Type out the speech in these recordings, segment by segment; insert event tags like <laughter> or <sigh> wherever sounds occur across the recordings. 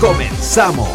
Comenzamos.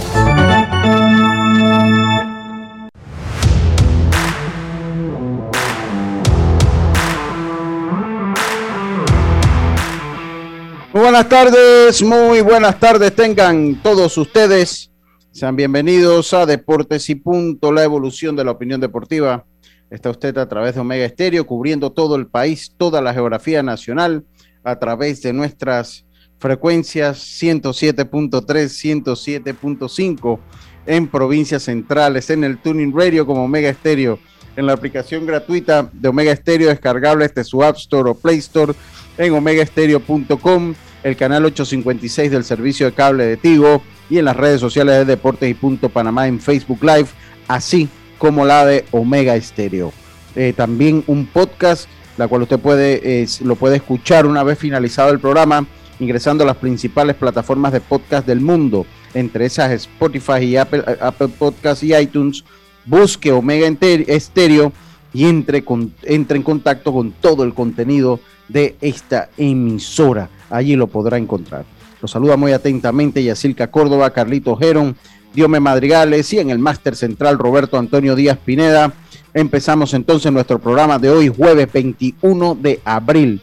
Muy buenas tardes, muy buenas tardes tengan todos ustedes. Sean bienvenidos a Deportes y Punto, la evolución de la opinión deportiva. Está usted a través de Omega Estéreo, cubriendo todo el país, toda la geografía nacional, a través de nuestras frecuencias 107.3, 107.5 en provincias centrales, en el Tuning Radio como Omega Estéreo, en la aplicación gratuita de Omega Estéreo descargable desde su App Store o Play Store, en omegaestereo.com, el canal 856 del servicio de cable de Tigo y en las redes sociales de Deportes y Punto Panamá en Facebook Live, así como la de Omega Estéreo. Eh, también un podcast, la cual usted puede, eh, lo puede escuchar una vez finalizado el programa, ingresando a las principales plataformas de podcast del mundo, entre esas Spotify y Apple, Apple Podcast y iTunes. Busque Omega Estéreo y entre, con, entre en contacto con todo el contenido de esta emisora. Allí lo podrá encontrar. Los saluda muy atentamente Yacilca Córdoba, Carlito Geron, Diome Madrigales y en el máster central Roberto Antonio Díaz Pineda. Empezamos entonces nuestro programa de hoy, jueves 21 de abril.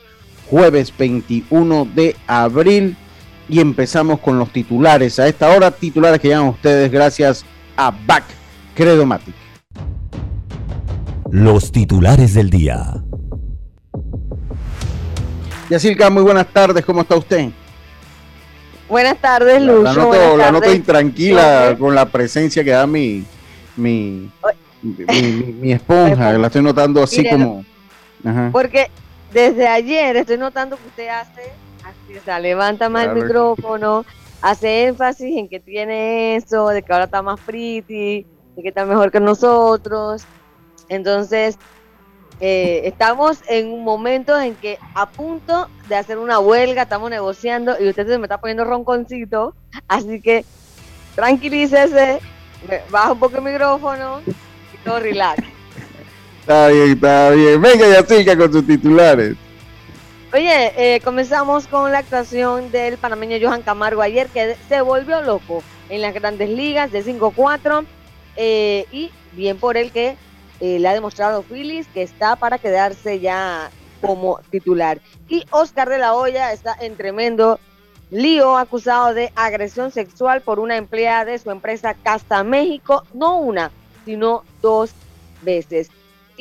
Jueves 21 de abril y empezamos con los titulares. A esta hora, titulares que llegan a ustedes gracias a BAC Credomatic. Los titulares del día. Yacilca, muy buenas tardes, ¿cómo está usted? Buenas tardes, Lucho. La, noto, la intranquila con la presencia que da mi, mi, mi, mi- mi esponja, <laughs> la estoy notando así Mire, como... Ajá. Porque desde ayer estoy notando que usted hace, así, o sea, levanta más Claro el micrófono, hace énfasis en que tiene eso, de que ahora está más pretty, de que está mejor que nosotros. Entonces, eh, estamos en un momento en que a punto de hacer una huelga, estamos negociando y usted se me está poniendo ronconcito, así que tranquilícese, baja un poco el micrófono y todo relax. Está bien, está bien. Venga, Yacilca, con sus titulares. Oye, eh, comenzamos con la actuación del panameño Johan Camargo ayer, que se volvió loco en las grandes ligas de 5-4. eh, y bien por él que eh, le ha demostrado Phillies que está para quedarse ya como titular. Y Oscar de la Hoya está en tremendo lío acusado de agresión sexual por una empleada de su empresa Casa México, no una, sino dos veces.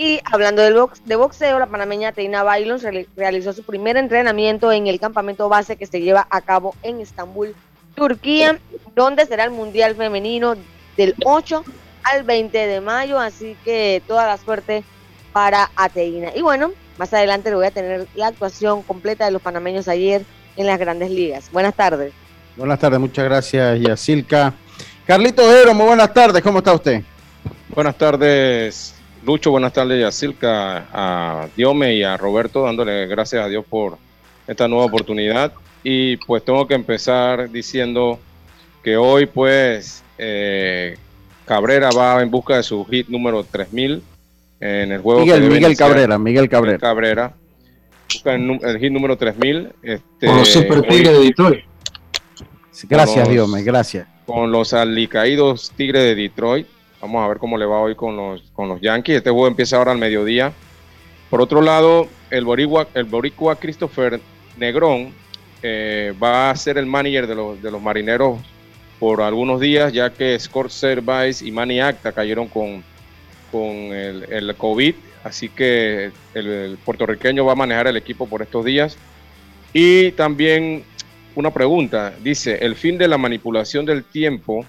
Y hablando del box, de boxeo, la panameña Teina Bailon reali- realizó su primer entrenamiento en el campamento base que se lleva a cabo en Estambul, Turquía, donde será el Mundial Femenino del 8 al 20 de mayo. Así que toda la suerte para Ateína. Y bueno, más adelante le voy a tener la actuación completa de los panameños ayer en las grandes ligas. Buenas tardes. Buenas tardes, muchas gracias, Yacilca. Carlito Ojero, muy buenas tardes, ¿cómo está usted? Buenas tardes, Lucho. Buenas tardes, Yacilca, a Diome y a Roberto, dándole gracias a Dios por esta nueva oportunidad. Y pues tengo que empezar diciendo que hoy, pues, eh, Cabrera va en busca de su hit número 3000 en el juego. que Miguel, debe Miguel iniciar. Cabrera, Miguel Cabrera. Cabrera. Busca el, el hit número 3000. Este, Con los Super Tigres de Detroit. Gracias. Dios, gracias. con los alicaídos Tigres de Detroit. Vamos a ver cómo le va hoy con los, con los Yankees. Este juego empieza ahora al mediodía. Por otro lado, el boricua, el boricua Christopher Negrón eh, va a ser el manager de los, de los marineros por algunos días, ya que Scott Servais y Manny Acta cayeron con, con el, el COVID. Así que el, el puertorriqueño va a manejar el equipo por estos días. Y también una pregunta. Dice, el fin de la manipulación del tiempo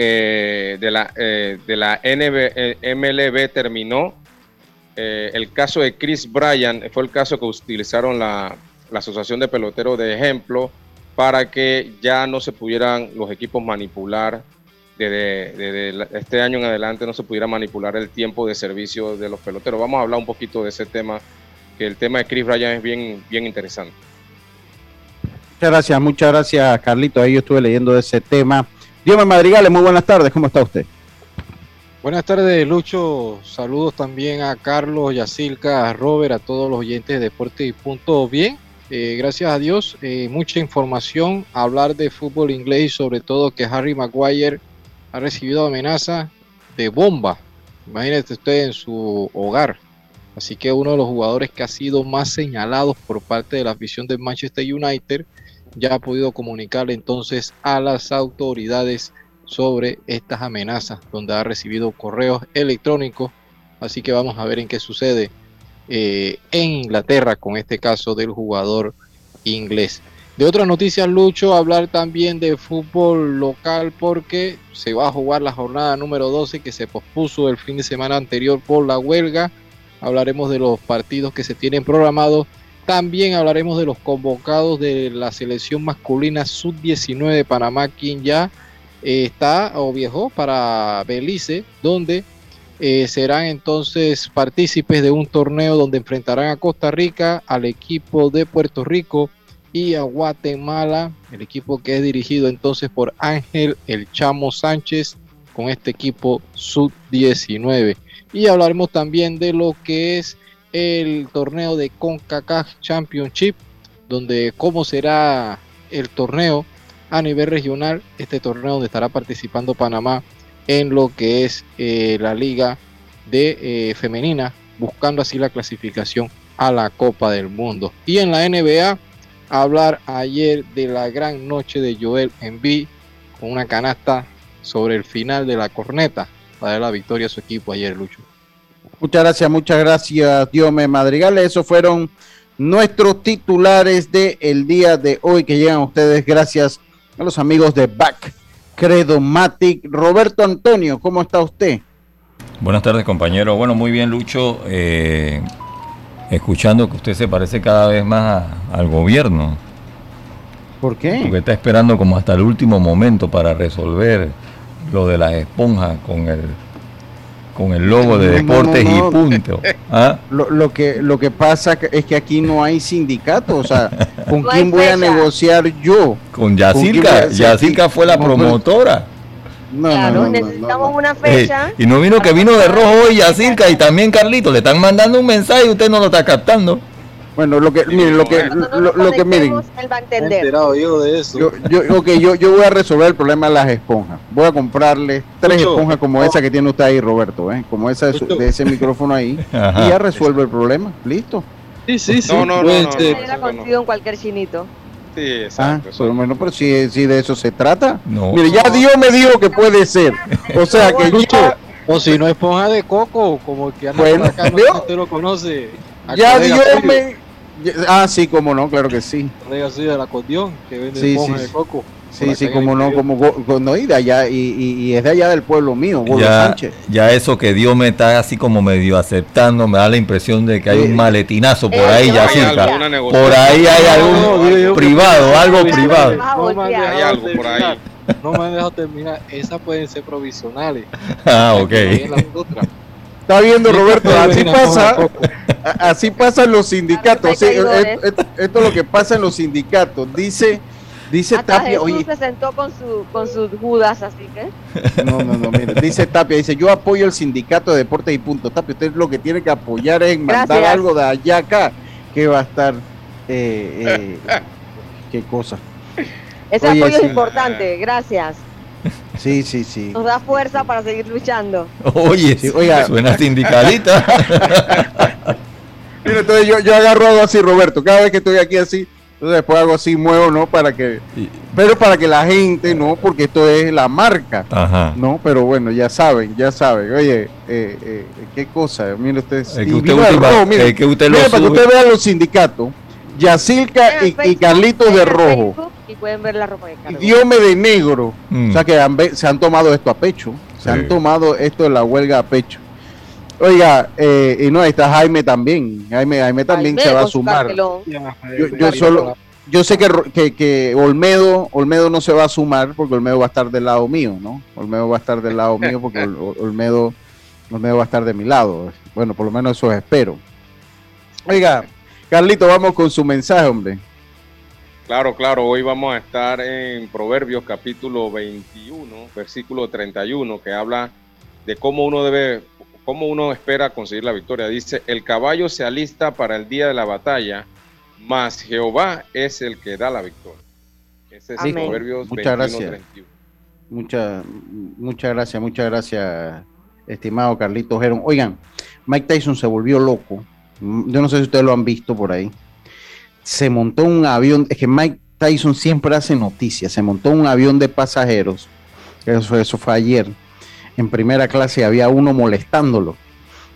eh, de, la, eh, de la NB, eh, MLB terminó. Eh, el caso de Chris Bryan fue el caso que utilizaron la, la Asociación de Peloteros de ejemplo para que ya no se pudieran los equipos manipular desde, este año en adelante no se pudiera manipular el tiempo de servicio de los peloteros. Vamos a hablar un poquito de ese tema, que el tema de Chris Ryan es bien, bien interesante. Muchas gracias, muchas gracias, Carlito. Ahí yo estuve leyendo ese tema. Dios Madrigales, muy buenas tardes, ¿cómo está usted? Buenas tardes, Lucho. Saludos también a Carlos, Yacilca, a Robert, a todos los oyentes de Deporte y Punto. Bien, eh, gracias a Dios, eh, mucha información, hablar de fútbol inglés, sobre todo que Harry Maguire ha recibido amenaza de bomba. Imagínese usted en su hogar. Así que uno de los jugadores que ha sido más señalados por parte de la afición de Manchester United ya ha podido comunicarle entonces a las autoridades sobre estas amenazas, donde ha recibido correos electrónicos. Así que vamos a ver en qué sucede eh, en Inglaterra con este caso del jugador inglés. De otras noticias, Lucho, hablar también de fútbol local porque se va a jugar la jornada número 12 que se pospuso el fin de semana anterior por la huelga. Hablaremos de los partidos que se tienen programados. También hablaremos de los convocados de la selección masculina sub-19 de Panamá, quien ya eh, está o viajó para Belice, donde eh, serán entonces partícipes de un torneo donde enfrentarán a Costa Rica, al equipo de Puerto Rico y a Guatemala, el equipo que es dirigido entonces por Ángel El Chamo Sánchez con este equipo sub-19. Y hablaremos también de lo que es el torneo de CONCACAF Championship, donde cómo será el torneo a nivel regional, este torneo donde estará participando Panamá en lo que es eh, la liga de eh, femenina, buscando así la clasificación a la Copa del Mundo. Y en la NBA, hablar ayer de la gran noche de Joel Embiid con una canasta sobre el final de la corneta para dar la victoria a su equipo ayer, Lucho. Muchas gracias, muchas gracias, Diome Madrigal. Esos fueron nuestros titulares del el día de hoy que llegan a ustedes gracias a los amigos de Back Credomatic. Roberto Antonio, ¿cómo está usted? Buenas tardes, compañero. Bueno, muy bien, Lucho. Eh, escuchando que usted se parece cada vez más al gobierno. ¿Por qué? Porque está esperando como hasta el último momento para resolver lo de las esponjas con el con el logo de deportes y punto. <laughs> ¿Ah? Lo, que lo que pasa es que aquí no hay sindicato, o sea, <laughs> ¿con quién voy a negociar yo? Con Yacirca, Yacirca fue la promotora. No, claro, necesitamos una fecha. y no vino que vino de rojo hoy Yacirca y también Carlito, le están mandando un mensaje y usted no lo está captando. Bueno, lo que, miren, lo que, lo, que miren. Él va a entender. yo de eso. Yo, yo, yo, yo voy a resolver el problema de las esponjas. Voy a comprarle tres esponjas como esa que tiene usted ahí, Roberto, ¿eh? como esa de, ese micrófono ahí. <laughs> y ya resuelve el problema. Listo. Sí, sí, sí. No, no, no. no, no, en cualquier chinito. Sí, exacto. Ah, pero bueno, pero si, si, de eso se trata. No. Mire, ya Dios me dijo que puede ser. O sea que yo. O si no esponja de coco, como que bueno, acá, no, usted lo conoce. Ya Dios me Ah, sí, como no, claro que sí. así de la acordeón, que vende sí, sí, de coco. Sí, sí, como no, como no, y de allá, y, y, es de allá del pueblo mío, ya, Sánchez. Ya eso que Dios me está así como medio aceptando, me da la impresión de que hay un maletinazo por ahí, ya cerca. Por ahí hay algo privado, algo privado. No hay algo por ahí. No me han dejado terminar, esas pueden ser provisionales. <laughs> Ah, ok. Está viendo Roberto, así pasa, así pasan los sindicatos. esto, es lo que pasa en los sindicatos. Dice, dice Tapia. Jesús se sentó con su, con sus judas, así que. No, no, no, mire, dice Tapia, dice, yo apoyo el sindicato de deportes y punto. Tapia, usted lo que tiene que apoyar es mandar algo de allá acá, que va a estar, eh, eh, qué cosa. Ese apoyo es importante, gracias. Sí, sí, sí. Nos da fuerza para seguir luchando. Oye, suena sindicalita. <laughs> Mira, entonces yo, yo agarro algo así, Roberto. Cada vez que estoy aquí así, entonces después hago así, muevo, ¿no? Para que. Pero para que la gente, ¿no? Porque esto es la marca. Ajá. ¿No? Pero bueno, ya saben, ya saben. Oye, eh, eh, qué cosa. Mire ustedes. Es que usted, mire, que usted lo para que usted vea los sindicatos. Yacilca y, y Carlitos de rojo y pueden ver la ropa de cargo. Diome de negro. Mm. O sea que se han tomado esto a pecho. Se han tomado esto de la huelga a pecho. Oiga, eh, y no, ahí está Jaime también. Jaime, Jaime también se va a sumar. Yo, solo, yo sé que, que, Olmedo, Olmedo no se va a sumar porque Olmedo va a estar del lado mío, ¿no? Olmedo va a estar del lado mío porque Olmedo, Olmedo va a estar de mi lado. Bueno, por lo menos eso espero. Oiga, Carlito, vamos con su mensaje, hombre. Claro, claro, hoy vamos a estar en Proverbios capítulo 21, versículo 31, que habla de cómo uno debe, cómo uno espera conseguir la victoria. Dice, el caballo se alista para el día de la batalla, mas Jehová es el que da la victoria. Ese es Proverbios muchas 21, gracias. Muchas, muchas gracias, muchas gracias, estimado Carlito Geron. Oigan, Mike Tyson se volvió loco. Yo no sé si ustedes lo han visto por ahí se montó un avión, es que Mike Tyson siempre hace noticias, se montó un avión de pasajeros, eso, eso fue ayer, en primera clase había uno molestándolo,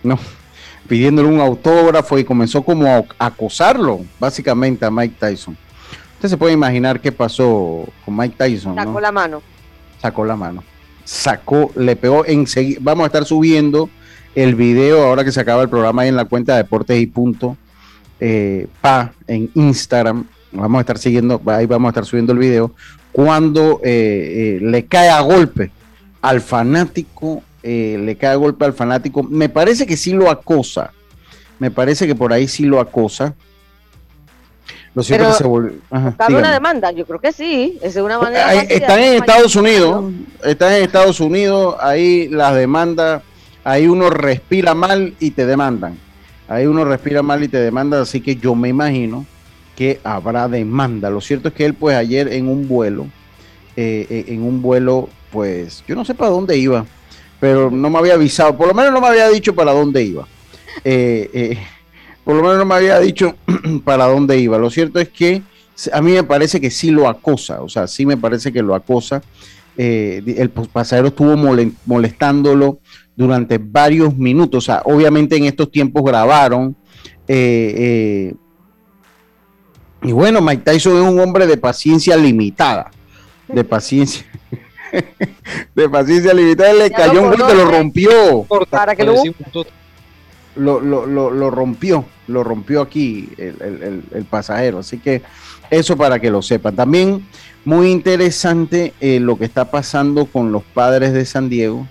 ¿no? <laughs> pidiéndole un autógrafo y comenzó como a acosarlo, básicamente, a Mike Tyson. Usted se puede imaginar qué pasó con Mike Tyson. Sacó la mano. Sacó la mano. Sacó, le pegó enseguida. Vamos a estar subiendo el video ahora que se acaba el programa ahí en la cuenta de Deportes y Punto eh, Pa en Instagram. Vamos a estar siguiendo, ahí vamos a estar subiendo el video. Cuando eh, eh, le cae a golpe al fanático, le cae a golpe al fanático. Me parece que sí lo acosa. Me parece que por ahí sí lo acosa. Lo cierto que se volvió. una demanda? Yo creo que sí. Es una manera. están en Estados Unidos. Están en Estados Unidos. Ahí las demandas. Ahí uno respira mal y te demandan. Ahí uno respira mal y te demanda, así que yo me imagino que habrá demanda. Lo cierto es que él, pues ayer en un vuelo, eh, eh, en un vuelo, pues yo no sé para dónde iba, pero no me había avisado, por lo menos no me había dicho para dónde iba. Eh, por lo menos no me había dicho <clears throat> para dónde iba. Lo cierto es que a mí me parece que sí lo acosa, o sea, sí me parece que lo acosa. el pasajero estuvo molestándolo durante varios minutos. O sea, obviamente en estos tiempos grabaron. Eh, eh, y bueno, Mike Tyson es un hombre de paciencia limitada. De paciencia. <laughs> de paciencia limitada. Le cayó un golpe, lo rompió. Para que lo... Lo, lo, rompió, lo rompió aquí el, pasajero. Así que eso para que lo sepan. También muy interesante eh, lo que está pasando con los padres de San Diego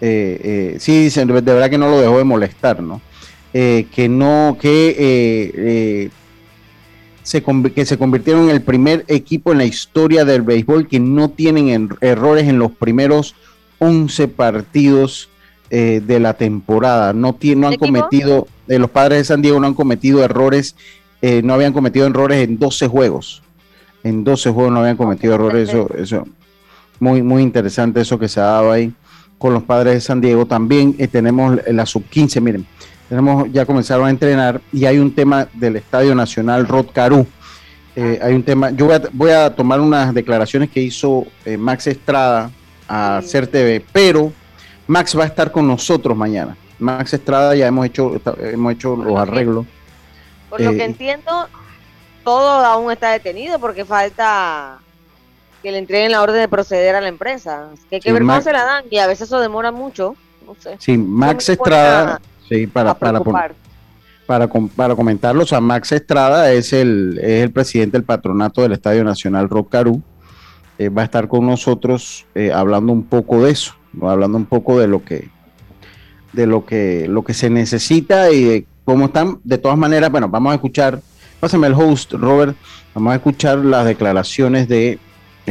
eh, eh, sí, dicen, de verdad que no lo dejó de molestar, ¿no? Eh, que no, que, se, que se convirtieron en el primer equipo en la historia del béisbol que no tienen errores en los primeros 11 partidos de la temporada. No, no han cometido, los padres de San Diego no han cometido errores, no habían cometido errores en 12 juegos. En 12 juegos no habían cometido errores, eso, eso, muy, muy interesante eso que se ha dado ahí con los padres de San Diego. También eh, tenemos la sub-15, miren, tenemos ya comenzaron a entrenar y hay un tema del Estadio Nacional Rod Caru. Eh, hay un tema, yo voy a, tomar unas declaraciones que hizo eh, Max Estrada a CER TV, pero Max va a estar con nosotros mañana. Max Estrada ya hemos hecho, hemos hecho los arreglos. Por lo que entiendo, todo aún está detenido porque falta que le entreguen la orden de proceder a la empresa. Que hay que ver cómo se la dan y a veces eso demora mucho. No sé. Sí, Max Estrada, sí, para, para, para, para, comentarlo, o sea, Max Estrada es el, es el presidente del patronato del Estadio Nacional Rocarú. Eh, va a estar con nosotros eh, hablando un poco de eso, hablando un poco de lo que de lo que lo que se necesita y de cómo están. De todas maneras, bueno, vamos a escuchar, pásame el host, Robert, vamos a escuchar las declaraciones de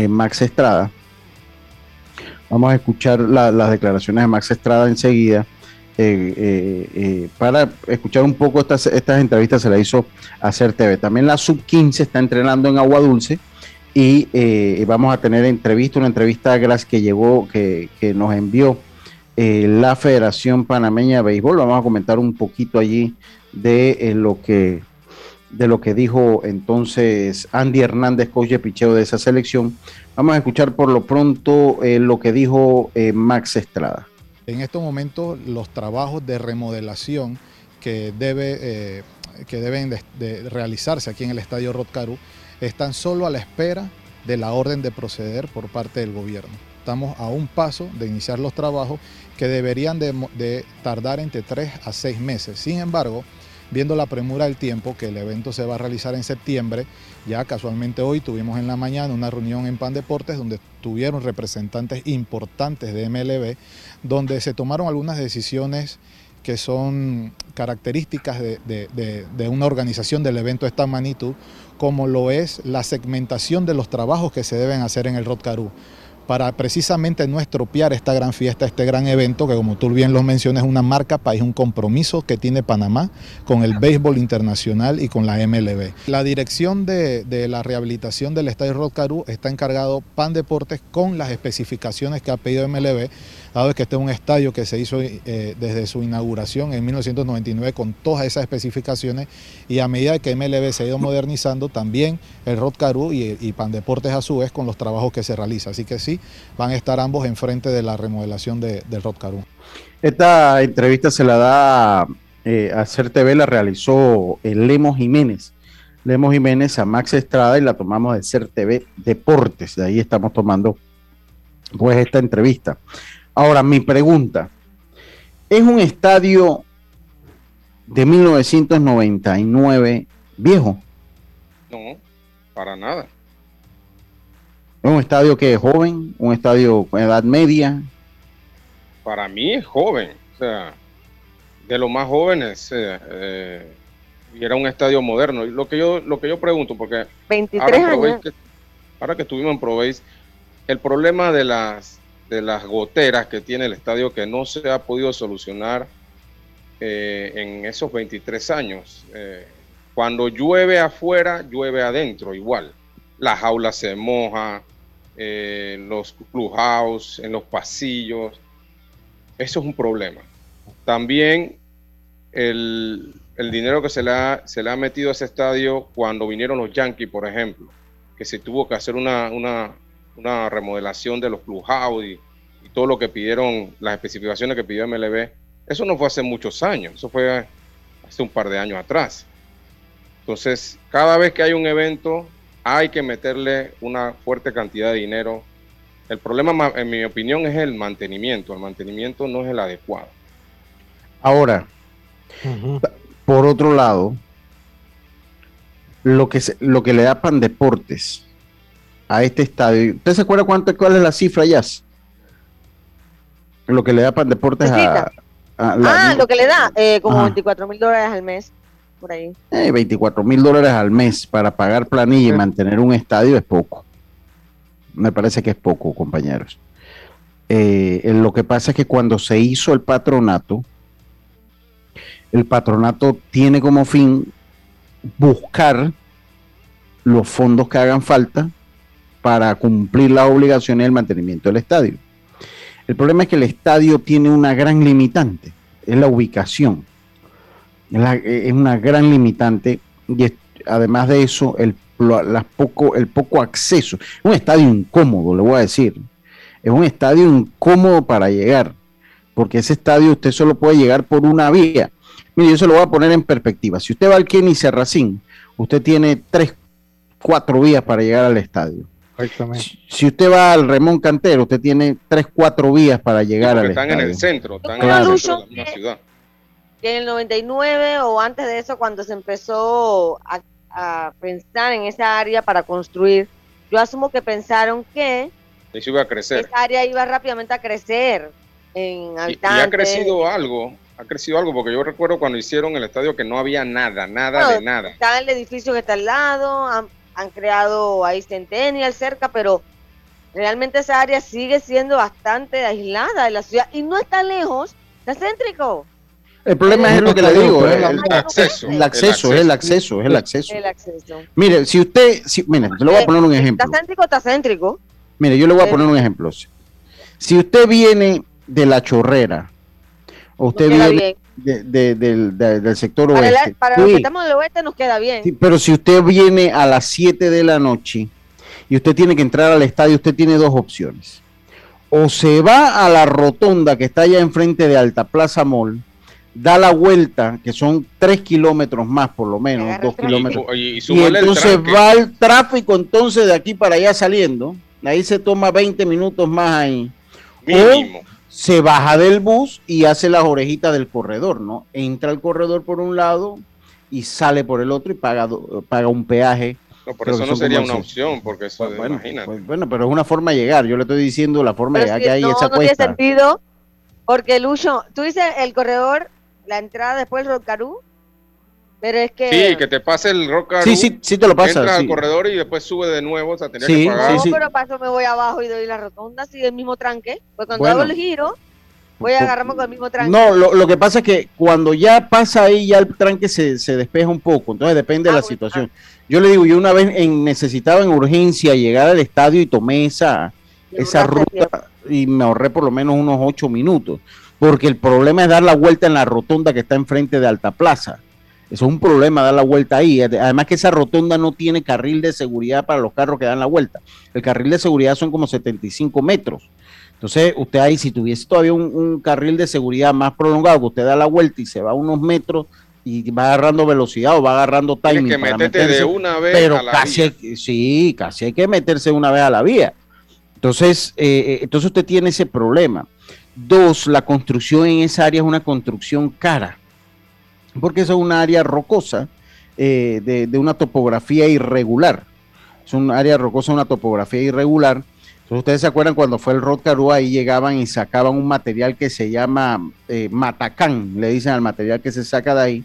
Max Estrada. Vamos a escuchar las declaraciones de Max Estrada enseguida. Eh, eh, eh, para escuchar un poco estas, estas entrevistas se la hizo hacer TV. También la sub-15 está entrenando en Agua Dulce y vamos a tener entrevista, una entrevista que llegó, que, que nos envió la Federación Panameña de Béisbol. Vamos a comentar un poquito allí de lo que de lo que dijo entonces Andy Hernández, coach de picheo de esa selección. Vamos a escuchar por lo pronto eh, lo que dijo eh, Max Estrada. En estos momentos los trabajos de remodelación que, debe, eh, que deben de, realizarse aquí en el Estadio Rotcaru están solo a la espera de la orden de proceder por parte del gobierno. Estamos a un paso de iniciar los trabajos que deberían de, de tardar entre tres a seis meses. Sin embargo, viendo la premura del tiempo, que el evento se va a realizar en septiembre, ya casualmente hoy tuvimos en la mañana una reunión en Pan Deportes donde tuvieron representantes importantes de MLB, donde se tomaron algunas decisiones que son características de, una organización del evento de esta magnitud, como lo es la segmentación de los trabajos que se deben hacer en el Rotcarú para precisamente no estropear esta gran fiesta, este gran evento, que como tú bien lo mencionas, es una marca país, un compromiso que tiene Panamá con el béisbol internacional y con la MLB. La dirección de, la rehabilitación del Estadio Rotcarú está encargado Pan Deportes con las especificaciones que ha pedido MLB dado que este es un estadio que se hizo eh, desde su inauguración en 1999 con todas esas especificaciones y a medida que MLB se ha ido modernizando, también el Rod y, y Pan Deportes a su vez con los trabajos que se realizan. Así que sí, van a estar ambos enfrente de la remodelación del Rod Esta entrevista se la da eh, a Ser TV, la realizó el Lemos Jiménez. Lemos Jiménez a Max Estrada y la tomamos de Ser TV Deportes. De ahí estamos tomando pues esta entrevista. Ahora, mi pregunta, ¿es un estadio de 1999 viejo? No, para nada. ¿Es un estadio que es joven? ¿Un estadio con edad media? Para mí es joven, o sea, de los más jóvenes. Eh, eh, y era un estadio moderno. Lo que yo, lo que yo pregunto, porque 23 años. ahora que estuvimos en Proveis, el problema de las de las goteras que tiene el estadio que no se ha podido solucionar eh, en esos 23 años. Eh, cuando llueve afuera, llueve adentro igual. La jaula se moja, eh, los clubhouse, en los pasillos. Eso es un problema. También el, dinero que se le, ha, se le ha metido a ese estadio cuando vinieron los Yankees, por ejemplo, que se tuvo que hacer una, una, una remodelación de los clubhouse y, y, todo lo que pidieron, las especificaciones que pidió MLB, eso no fue hace muchos años, eso fue hace un par de años atrás. Entonces, cada vez que hay un evento, hay que meterle una fuerte cantidad de dinero. El problema, en mi opinión, es el mantenimiento. El mantenimiento no es el adecuado. Ahora, por otro lado, lo que, lo que le da Pan Deportes a este estadio. ¿Usted se acuerda cuánto, cuál es la cifra ya? Lo que le da para deportes a, Ah, lo que le da, eh, como 24 mil dólares al mes, por ahí. 24 eh, mil dólares al mes para pagar planilla y mantener un estadio es poco. Me parece que es poco, compañeros. Eh, lo que pasa es que cuando se hizo el patronato, el patronato tiene como fin buscar los fondos que hagan falta para cumplir las obligaciones del mantenimiento del estadio. El problema es que el estadio tiene una gran limitante, es la ubicación. Es, una gran limitante y además de eso, el, poco, el poco acceso. Es un estadio incómodo, le voy a decir. Es un estadio incómodo para llegar, porque ese estadio usted solo puede llegar por una vía. Mire, yo se lo voy a poner en perspectiva. Si usted va al Kenny Serracín, usted tiene tres, cuatro vías para llegar al estadio. Si usted va al Remón Cantero, usted tiene tres, cuatro vías para llegar al Están en el centro, están en el centro de la ciudad. Que en el 99 o antes de eso, cuando se empezó a, pensar en esa área para construir, yo asumo que pensaron que Eso iba a crecer. esa área iba rápidamente a crecer en habitantes. Y, ha crecido algo, ha crecido algo, porque yo recuerdo cuando hicieron el estadio que no había nada, nada de nada. Está el edificio que está al lado, han creado ahí Centennial cerca, pero realmente esa área sigue siendo bastante aislada de la ciudad y no está lejos, está céntrico. El problema es lo que le digo, el, acceso, el, acceso, es el acceso, es el acceso. El acceso. Mire, si usted, si, mire, le voy a poner un ejemplo. Está céntrico, está céntrico. Mire, yo le voy a poner un ejemplo. Si usted viene de la chorrera, o usted viene de, del sector oeste. para los que estamos del oeste nos queda bien. pero si usted viene a las 7 de la noche y usted tiene que entrar al estadio, usted tiene dos opciones. O se va a la rotonda que está allá enfrente de Alta Plaza Mall, da la vuelta, que son 3 kilómetros más por lo menos, 2 kilómetros. Y, entonces va el tráfico entonces de aquí para allá saliendo. Ahí se toma 20 minutos más ahí. Mínimo se baja del bus y hace las orejitas del corredor, ¿no? Entra al corredor por un lado y sale por el otro y paga, paga un peaje. No, por eso no sería una opción, porque eso, bueno, pues, bueno, pero es una forma de llegar. Yo le estoy diciendo la forma de llegar que hay no, esa no tiene sentido, porque Lucho, tú dices el corredor, la entrada después del Rocarú, pero es que. Sí, que te pase el Rocarú. Sí, sí, sí te lo pasa. Entra al corredor y después sube de nuevo, o sea, tenía sí, que pagar. No, pero paso me voy abajo y doy la rotonda, sigue el mismo tranque. Pues cuando hago el giro, voy a agarrarme con el mismo tranque. No, lo, lo, que pasa es que cuando ya pasa ahí, ya el tranque se, se despeja un poco, entonces depende de la ah, situación. Yo le digo, yo una vez en, necesitaba en urgencia llegar al estadio y tomé esa, esa ruta y me ahorré por lo menos unos ocho minutos, porque el problema es dar la vuelta en la rotonda que está enfrente de Alta Plaza. Eso es un problema, dar la vuelta ahí. Además que esa rotonda no tiene carril de seguridad para los carros que dan la vuelta. El carril de seguridad son como 75 metros. Entonces, usted ahí, si tuviese todavía un, carril de seguridad más prolongado, que usted da la vuelta y se va unos metros y va agarrando velocidad o va agarrando timing. que para meterse, de una vez pero a la casi vía. sí, casi hay que meterse una vez a la vía. Entonces, eh, eh, entonces usted tiene ese problema. Dos, la construcción en esa área es una construcción cara, porque es una área rocosa eh, de, una topografía irregular. Es un área rocosa, una topografía irregular entonces, ustedes se acuerdan cuando fue el Rod ahí llegaban y sacaban un material que se llama eh, matacán, le dicen al material que se saca de ahí,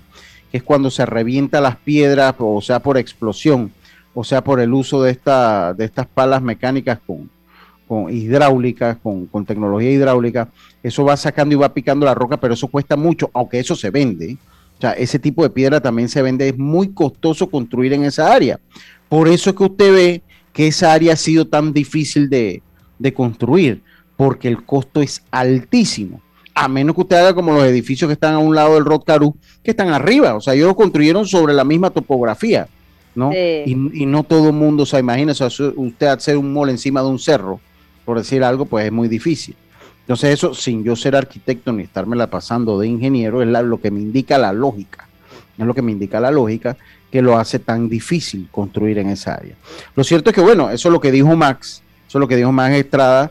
que es cuando se revienta las piedras, o sea, por explosión, o sea, por el uso de, esta, de estas palas mecánicas con, con hidráulicas, con, con, tecnología hidráulica, eso va sacando y va picando la roca, pero eso cuesta mucho, aunque eso se vende. O sea, ese tipo de piedra también se vende, es muy costoso construir en esa área. Por eso es que usted ve que esa área ha sido tan difícil de, construir, porque el costo es altísimo. A menos que usted haga como los edificios que están a un lado del Rod que están arriba. O sea, ellos lo construyeron sobre la misma topografía, ¿no? Y, no todo el mundo, o sea, imagínese usted hacer un mall encima de un cerro, por decir algo, pues es muy difícil. Entonces, eso, sin yo ser arquitecto ni la pasando de ingeniero, es lo que me indica la lógica. Es lo que me indica la lógica que lo hace tan difícil construir en esa área. Lo cierto es que, bueno, eso es lo que dijo Max, eso es lo que dijo Max Estrada.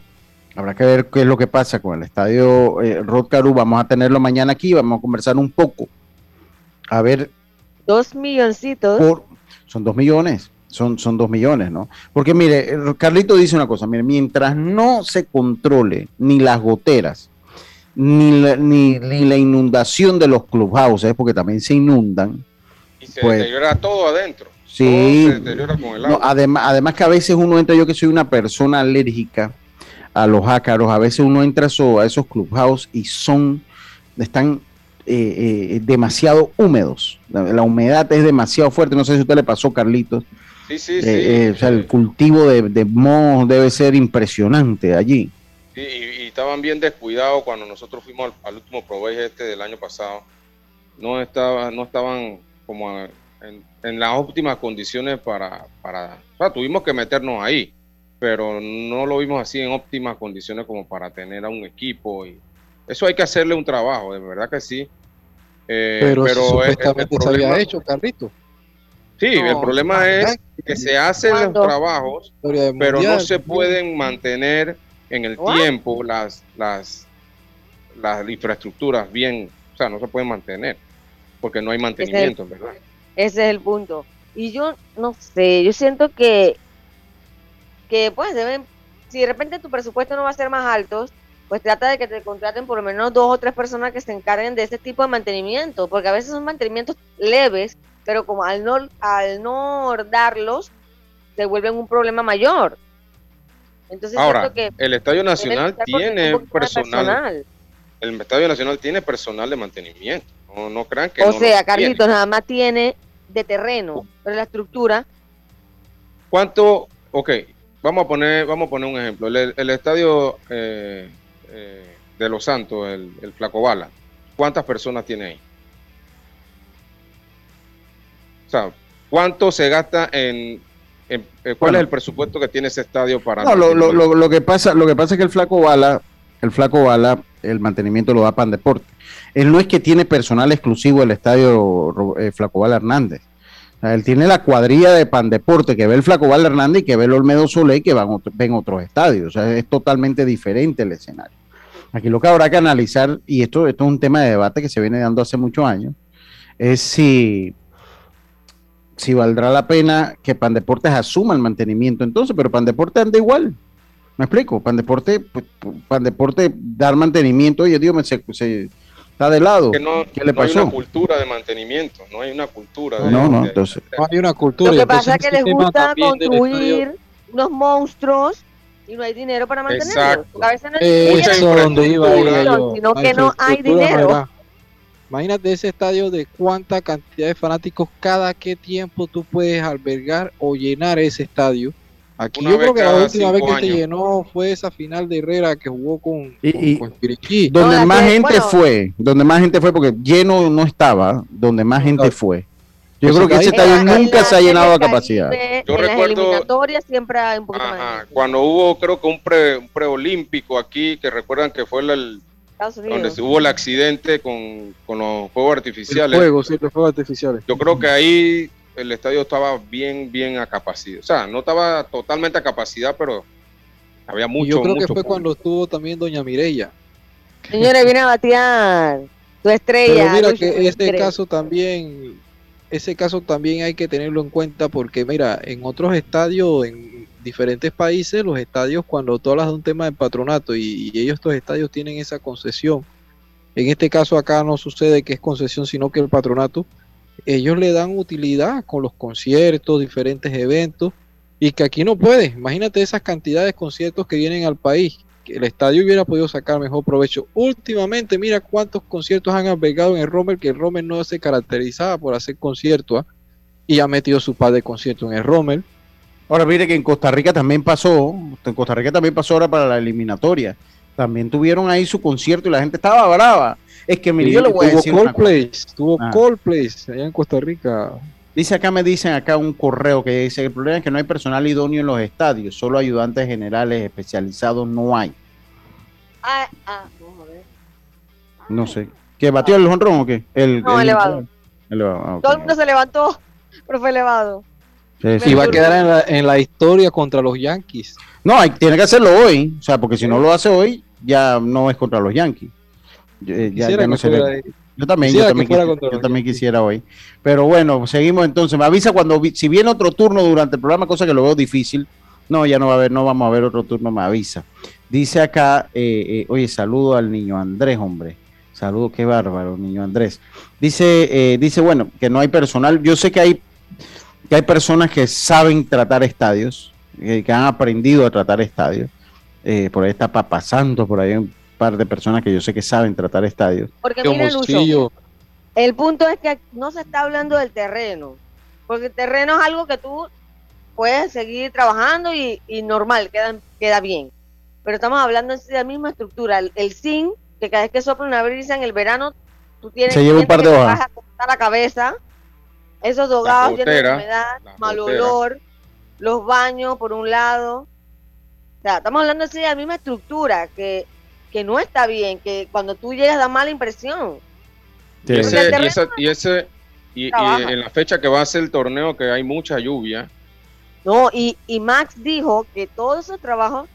Habrá que ver qué es lo que pasa con el estadio eh, Rod Vamos a tenerlo mañana aquí, vamos a conversar un poco. A ver. Dos milloncitos. son dos millones, son, son dos millones, ¿no? Porque mire, Carlito dice una cosa, mire, mientras no se controle ni las goteras, ni la, ni, ni la inundación de los clubhouses, porque también se inundan, y se pues, deteriora todo adentro. Sí. se deteriora con el agua. además, además que a veces uno entra, yo que soy una persona alérgica a los ácaros, a veces uno entra a esos clubhouse y son, están eh, eh, demasiado húmedos. La, humedad es demasiado fuerte. No sé si a usted le pasó, Carlitos. Sí, sí, eh, sí. o sea, el cultivo de, de mohos debe ser impresionante allí. Sí, y, estaban bien descuidados cuando nosotros fuimos al, último provee este del año pasado. No, estaba, no estaban como en, las óptimas condiciones para, para, o sea, tuvimos que meternos ahí, pero no lo vimos así en óptimas condiciones como para tener a un equipo y eso hay que hacerle un trabajo, de verdad que sí. Eh, pero, pero supuestamente se había hecho, Carlito. Sí, el problema es que se hacen los trabajos, pero no se pueden mantener en el tiempo las, las, las infraestructuras bien, o sea, no se pueden mantener porque no hay mantenimiento, ¿verdad? Ese es el punto. Y yo no sé, yo siento que, que pues deben, si de repente tu presupuesto no va a ser más alto, pues trata de que te contraten por lo menos dos o tres personas que se encarguen de ese tipo de mantenimiento, porque a veces son mantenimientos leves, pero como al no, al no darlos, se vuelven un problema mayor. Entonces, Ahora, que el Estadio Nacional tiene personal. El Estadio Nacional tiene personal de mantenimiento. No, no crean que. O sea, Carlitos nada más tiene de terreno, pero la estructura. ¿Cuánto? Ok, vamos a poner, vamos a poner un ejemplo. El, estadio eh, eh, de Los Santos, el, el Flaco Bala, ¿cuántas personas tiene ahí? O sea, ¿cuánto se gasta en, ¿Cuál es el presupuesto que tiene ese estadio para.? No, lo, lo, lo, que pasa, lo que pasa es que el Flaco Bala, el Flaco Bala, el mantenimiento lo da Pan Deporte. Él no es que tiene personal exclusivo el estadio eh, Flacobal Hernández. él tiene la cuadrilla de Pandeporte que ve el Flacobal Hernández y que ve el Olmedo Soleil que van ven otros estadios. O sea, es totalmente diferente el escenario. Aquí lo que habrá que analizar, y esto, esto es un tema de debate que se viene dando hace muchos años, es si, si valdrá la pena que Pandeportes asuma el mantenimiento entonces, pero Pandeporte anda igual. ¿Me explico? Pandeporte, pues, Pandeporte dar mantenimiento, oye, Dios, me se, está de lado. no, ¿Qué le pasó? hay una cultura de mantenimiento, no hay una cultura. De, no, no, entonces. No hay una cultura. Lo que pasa es que les gusta construir unos monstruos y no hay dinero para mantenerlos. Exacto. A veces no hay dinero, sino que no hay dinero. Imagínate ese estadio de cuánta cantidad de fanáticos cada qué tiempo tú puedes albergar o llenar ese estadio. Aquí yo creo que la última vez que se llenó fue esa final de Herrera que jugó con, y, Donde más gente fue, donde más gente fue, porque lleno no estaba, donde más gente fue. Yo creo que ese estadio nunca se ha llenado a capacidad. Yo recuerdo. siempre hay un poquito más Cuando hubo, creo que un, pre, preolímpico aquí, que recuerdan que fue el, donde hubo el accidente con, los fuegos artificiales. Fuego, sí, los fuegos artificiales. Yo creo que ahí el estadio estaba bien, bien a capacidad. O sea, no estaba totalmente a capacidad, pero había mucho. yo creo que fue cuando estuvo también Doña Mireya. Señores, viene a batear tu estrella. Pero mira que este caso también, ese caso también hay que tenerlo en cuenta porque mira, en otros estadios, en diferentes países, los estadios, cuando tú hablas de un tema de patronato y, ellos estos estadios tienen esa concesión, en este caso acá no sucede que es concesión, sino que el patronato, ellos le dan utilidad con los conciertos, diferentes eventos, y que aquí no puede. Imagínate esas cantidades de conciertos que vienen al país, que el estadio hubiera podido sacar mejor provecho. Últimamente, mira cuántos conciertos han albergado en el Rommel, que el Rommel no se caracterizaba por hacer conciertos, ¿ah? y ha metido su par de conciertos en el Rommel Ahora mire que en Costa Rica también pasó, en Costa Rica también pasó ahora para la eliminatoria. También tuvieron ahí su concierto y la gente estaba brava. Es que mire, yo le voy a decir Coldplay, tuvo ah. Coldplay allá en Costa Rica. Dice acá, me dicen acá un correo que dice, el problema es que no hay personal idóneo en los estadios, solo ayudantes generales especializados no hay. Ah, ah, vamos a ver. No sé. ¿Qué batió el honrón o qué? El, no, elevado. elevado. Todo el mundo se levantó, <laughs> pero fue elevado. Y va a quedar en la, historia contra los Yankees. No, hay, tiene que hacerlo hoy, o sea, porque si no lo hace hoy, ya no es contra los Yankees. Yo, eh, también, yo también, quisiera hoy. Pero bueno, seguimos entonces. Me avisa cuando, si viene otro turno durante el programa, cosa que lo veo difícil. No, ya no va a haber, no vamos a ver otro turno, me avisa. Dice acá, eh, eh, oye, saludo al niño Andrés, hombre. Saludo, qué bárbaro, niño Andrés. Dice, dice, bueno, que no hay personal. Yo sé que hay que hay personas que saben tratar estadios, que, han aprendido a tratar estadios. Eh, por ahí está pasando por ahí un par de personas que yo sé que saben tratar estadios. Porque mira, Lucho, el punto es que no se está hablando del terreno, porque el terreno es algo que tú puedes seguir trabajando y, normal, queda, queda bien. Pero estamos hablando de la misma estructura. El, zinc, que cada vez que sopla una brisa en el verano, tú tienes se lleva un par de hojas. a la cabeza esos dogados llenos de humedad, mal olor, los baños por un lado. O sea, estamos hablando de la misma estructura, que, que no está bien, que cuando tú llegas da mala impresión. y, ese, y, en la fecha que va a ser el torneo, que hay mucha lluvia. No, y, y Max dijo que todos esos trabajos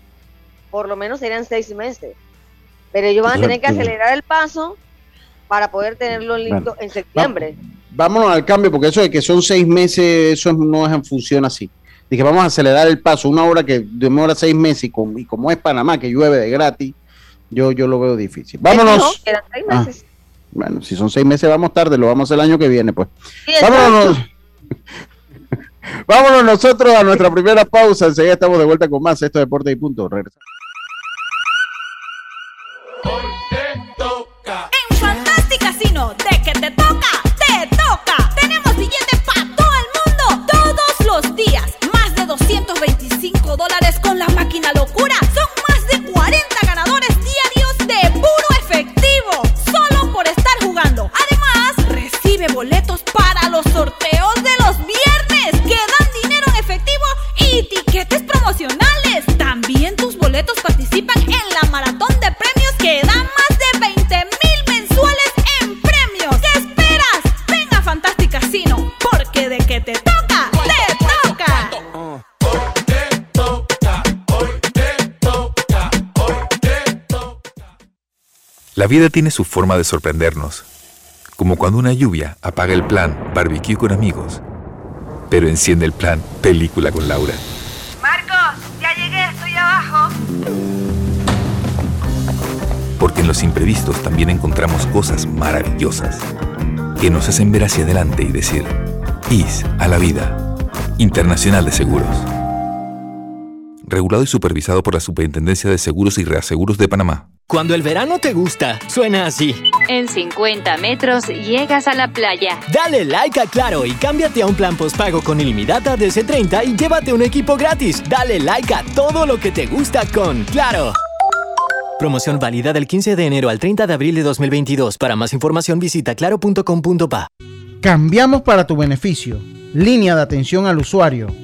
por lo menos serían seis meses. Pero ellos van a tener que acelerar el paso para poder tenerlo listo en septiembre vámonos al cambio, porque eso de que son seis meses, eso no es en función así. Dije, vamos a acelerar el paso, una hora que demora seis meses y como, es Panamá, que llueve de gratis, yo, yo lo veo difícil. Vámonos. Ah, bueno, si son seis meses, vamos tarde, lo vamos el año que viene, pues. vámonos. <laughs> vámonos nosotros a nuestra primera pausa. Enseguida estamos de vuelta con más. Esto es Deporte y Punto. Regresamos. La vida tiene su forma de sorprendernos, como cuando una lluvia apaga el plan barbecue con amigos pero enciende el plan Película con Laura. Marcos, ya llegué, estoy abajo. Porque en los imprevistos también encontramos cosas maravillosas que nos hacen ver hacia adelante y decir, IS a la vida. Internacional de Seguros. Regulado y supervisado por la Superintendencia de Seguros y Reaseguros de Panamá. Cuando el verano te gusta, suena así. En 50 metros llegas a la playa. Dale like a Claro y cámbiate a un plan postpago con ilimitada DC30 y llévate un equipo gratis. Dale like a todo lo que te gusta con Claro. Promoción válida del 15 de enero al 30 de abril de 2022. Para más información visita claro.com.pa. Cambiamos para tu beneficio. Línea de atención al usuario.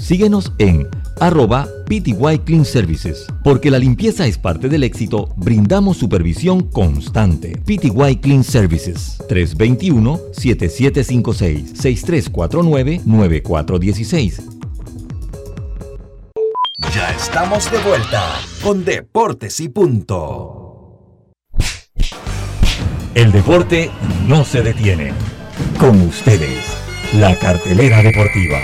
Síguenos en arroba PTY Clean Services. Porque la limpieza es parte del éxito, brindamos supervisión constante. PTY Clean Services 321-7756-6349-9416. Ya estamos de vuelta con Deportes y Punto. El deporte no se detiene. Con ustedes, la cartelera deportiva.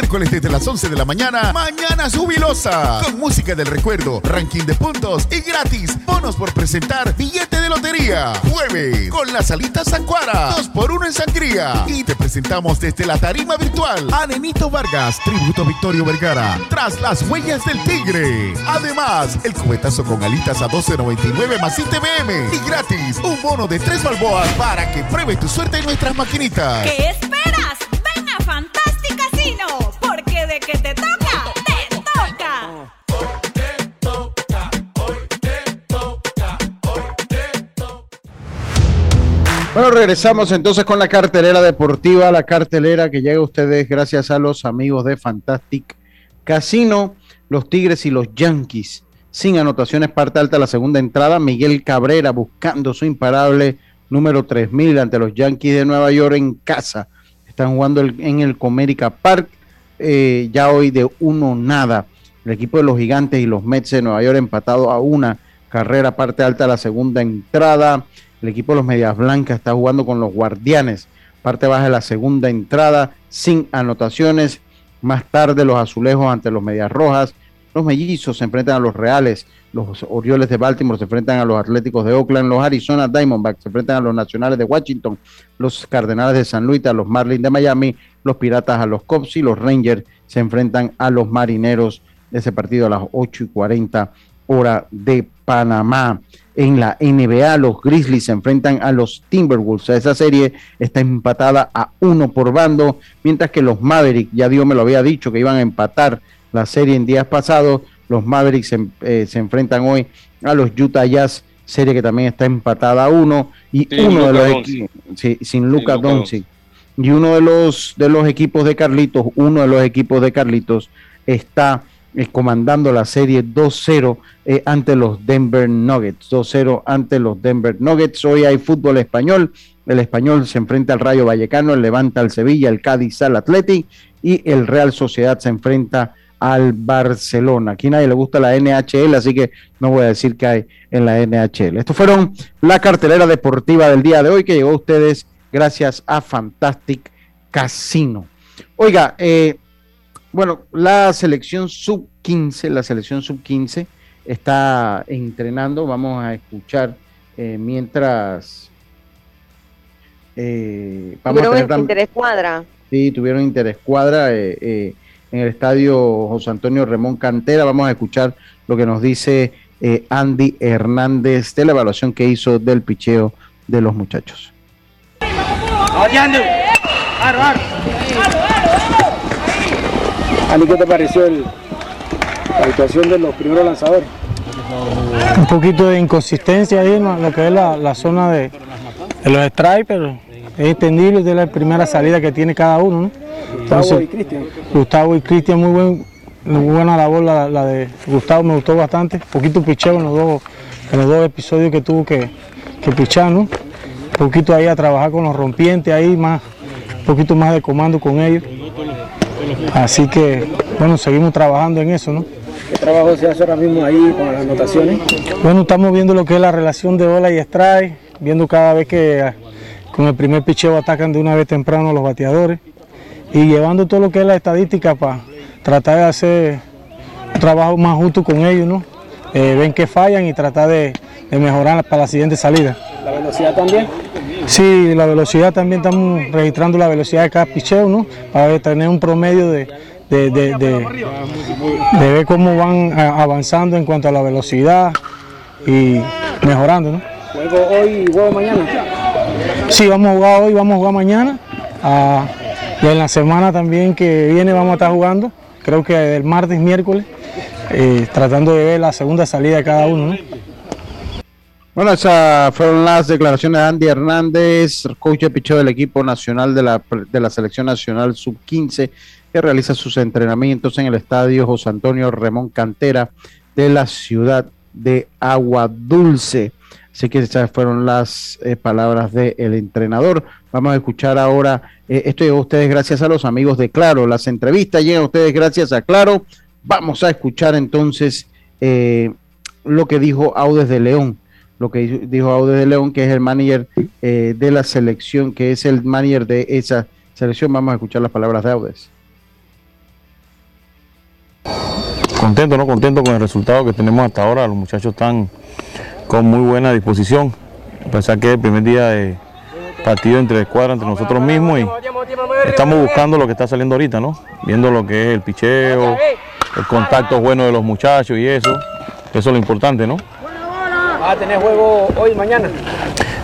Miércoles desde las 11 de la mañana, Mañana Jubilosa. Con música del recuerdo, ranking de puntos y gratis. Bonos por presentar billete de lotería. Jueves, con las alitas Sancuara. 2 por 1 en sangría. Y te presentamos desde la tarima virtual a Nenito Vargas, tributo Victorio Vergara. Tras las huellas del tigre. Además, el cubetazo con alitas a 12.99 más ITBM. Y gratis, un bono de 3 balboas para que pruebe tu suerte en nuestras maquinitas. ¿Qué esperas? Porque de que te toca, te toca. Bueno, regresamos entonces con la cartelera deportiva, la cartelera que llega a ustedes gracias a los amigos de Fantastic Casino, los Tigres y los Yankees. Sin anotaciones, parte alta la segunda entrada. Miguel Cabrera buscando su imparable número 3000 ante los Yankees de Nueva York en casa. Están jugando en el Comerica Park, eh, ya hoy de uno nada. El equipo de los Gigantes y los Mets de Nueva York empatado a una carrera, parte alta la segunda entrada. El equipo de los Medias Blancas está jugando con los Guardianes, parte baja de la segunda entrada, sin anotaciones. Más tarde los Azulejos ante los Medias Rojas. Los Mellizos se enfrentan a los Reales. Los Orioles de Baltimore se enfrentan a los Atléticos de Oakland. Los Arizona Diamondbacks se enfrentan a los Nacionales de Washington. Los Cardenales de San Luis a los Marlins de Miami. Los Piratas a los Cubs y los Rangers se enfrentan a los Marineros. Ese partido a las 8 y 40 hora de Panamá. En la NBA, los Grizzlies se enfrentan a los Timberwolves. Esa serie está empatada a uno por bando, mientras que los Mavericks, ya Dios me lo había dicho que iban a empatar la serie en días pasados. Los Mavericks se, eh, se enfrentan hoy a los Utah Jazz, serie que también está empatada a uno. Y Sin uno de los equipos, sí, sin Luca Luka Doncic. Y uno de los, de los equipos de Carlitos, uno de los equipos de Carlitos está eh, comandando la serie 2-0 eh, ante los Denver Nuggets. 2-0 ante los Denver Nuggets. Hoy hay fútbol español. El español se enfrenta al Rayo Vallecano, el Levanta al Sevilla, el Cádiz al Athletic y el Real Sociedad se enfrenta al Barcelona. Aquí nadie le gusta la NHL, así que no voy a decir que hay en la NHL. Estos fueron la cartelera deportiva del día de hoy que llegó a ustedes gracias a Fantastic Casino. Oiga, eh, bueno, la selección sub 15, la selección sub 15 está entrenando. Vamos a escuchar eh, mientras. eh, vamos a Tuvieron tener tam- interescuadra. Sí, tuvieron interescuadra eh, eh, en el estadio José Antonio Remón Cantera. Vamos a escuchar lo que nos dice eh, Andy Hernández de la evaluación que hizo del picheo de los muchachos. Andy, ¿qué te pareció la actuación de los primeros lanzadores? Un poquito de inconsistencia ahí en lo que es la, zona de, los strikes, pero es entendible de la primera salida que tiene cada uno. ¿no? Gustavo y Cristian. Gustavo y Cristian, muy, buen, muy buena labor la, la, de Gustavo, me gustó bastante. Poquito picheo en los dos, en los dos episodios que tuvo que, que pichar, ¿no? Poquito ahí a trabajar con los rompientes, ahí más, un poquito más de comando con ellos. Así que, bueno, seguimos trabajando en eso, ¿no? ¿Qué trabajo se hace ahora mismo ahí con las anotaciones? Bueno, estamos viendo lo que es la relación de bola y strike, viendo cada vez que ah, con el primer picheo atacan de una vez temprano los bateadores y llevando todo lo que es la estadística para tratar de hacer un trabajo más justo con ellos, ¿no? Eh, ven que fallan y tratar de, de mejorar para la siguiente salida. ¿La velocidad también? Sí, la velocidad también estamos registrando la velocidad de cada picheo, ¿no? Para tener un promedio de, ver cómo van avanzando en cuanto a la velocidad y mejorando, ¿no? ¿Juego hoy y juego mañana? Sí, vamos a jugar hoy, vamos a jugar mañana. Ah, y en la semana también que viene vamos a estar jugando, creo que el martes, miércoles, eh, tratando de ver la segunda salida de cada uno, ¿no? Bueno, esas fueron las declaraciones de Andy Hernández, coach de picheo del equipo nacional de la, de la selección nacional sub-15, que realiza sus entrenamientos en el estadio José Antonio Remón Cantera de la ciudad de Agua Dulce. Así que esas fueron las eh, palabras del entrenador. Vamos a escuchar ahora, eh, esto llegó a ustedes gracias a los amigos de Claro. Las entrevistas llegan a ustedes gracias a Claro. Vamos a escuchar entonces eh, lo que dijo Audes de León lo que dijo Aude de León, que es el manager eh, de la selección, que es el manager de esa selección. Vamos a escuchar las palabras de Audes. Contento, ¿no? Contento con el resultado que tenemos hasta ahora. Los muchachos están con muy buena disposición. A pesar que es el primer día de partido entre escuadras, entre nosotros mismos y estamos buscando lo que está saliendo ahorita, ¿no? Viendo lo que es el picheo, el contacto bueno de los muchachos y eso. Eso es lo importante, ¿no? ¿Va a tener juego hoy y mañana?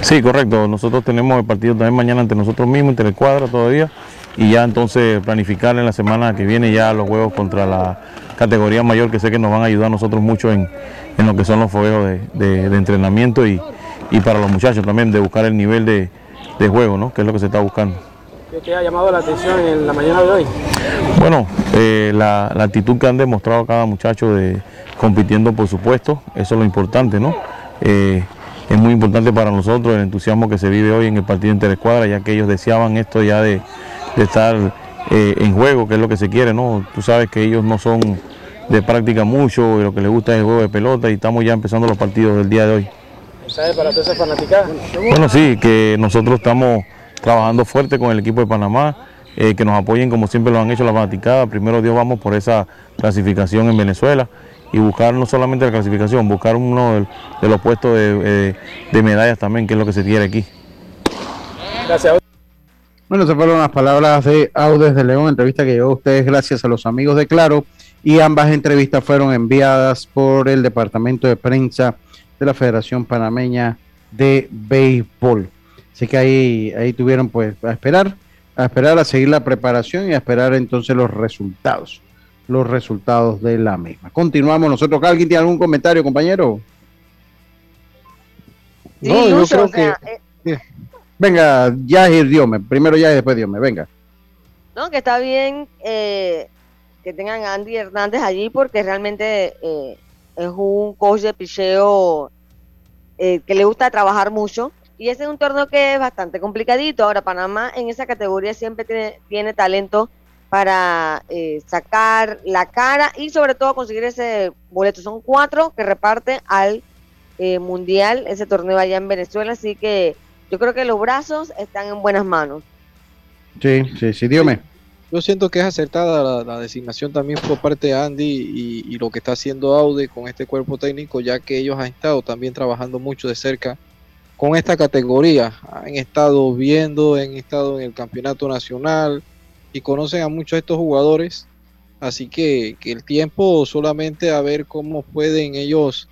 Sí, correcto. Nosotros tenemos el partido también mañana entre nosotros mismos, entre el cuadro todavía. Y ya entonces planificar en la semana que viene ya los juegos contra la categoría mayor, que sé que nos van a ayudar a nosotros mucho en, lo que son los fogueos de, entrenamiento y, para los muchachos también de buscar el nivel de, juego, ¿no? que es lo que se está buscando. ¿Qué te ha llamado la atención en la mañana de hoy? Bueno, eh, la, la, actitud que han demostrado cada muchacho de compitiendo, por supuesto, eso es lo importante, ¿no? Eh, es muy importante para nosotros el entusiasmo que se vive hoy en el partido interescuadra, ya que ellos deseaban esto ya de, estar eh, en juego, que es lo que se quiere, ¿no? Tú sabes que ellos no son de práctica mucho, y lo que les gusta es el juego de pelota y estamos ya empezando los partidos del día de hoy. ¿Sabes para toda esa fanaticada? Bueno, sí, que nosotros estamos trabajando fuerte con el equipo de Panamá, eh, que nos apoyen como siempre lo han hecho la fanaticada. Primero Dios vamos por esa clasificación en Venezuela y buscar no solamente la clasificación, buscar uno de, los puestos de, medallas también, que es lo que se quiere aquí. Gracias. Bueno, se fueron las palabras de Audes de León, entrevista que llegó a ustedes gracias a los amigos de Claro y ambas entrevistas fueron enviadas por el Departamento de Prensa de la Federación Panameña de Béisbol. Así que ahí, ahí tuvieron pues a esperar, a esperar a seguir la preparación y a esperar entonces los resultados los resultados de la misma. Continuamos nosotros. ¿Alguien tiene algún comentario, compañero? no, yo creo que... Eh, venga, ya es Diome. Primero ya y después Diome. Venga. No, que está bien eh, que tengan a Andy Hernández allí porque realmente eh, es un coach de picheo que le gusta trabajar mucho. Y ese es un torneo que es bastante complicadito. Ahora, Panamá en esa categoría siempre tiene, tiene talento para eh, sacar la cara y sobre todo conseguir ese boleto. Son cuatro que reparte al eh, Mundial, ese torneo allá en Venezuela, así que yo creo que los brazos están en buenas manos. Sí, sí, sí, dígame. Yo siento que es acertada la, designación también por parte de Andy y, lo que está haciendo Aude con este cuerpo técnico, ya que ellos han estado también trabajando mucho de cerca con esta categoría. Han estado viendo, han estado en el campeonato nacional, y conocen a muchos de estos jugadores. Así que, el tiempo solamente a ver cómo pueden ellos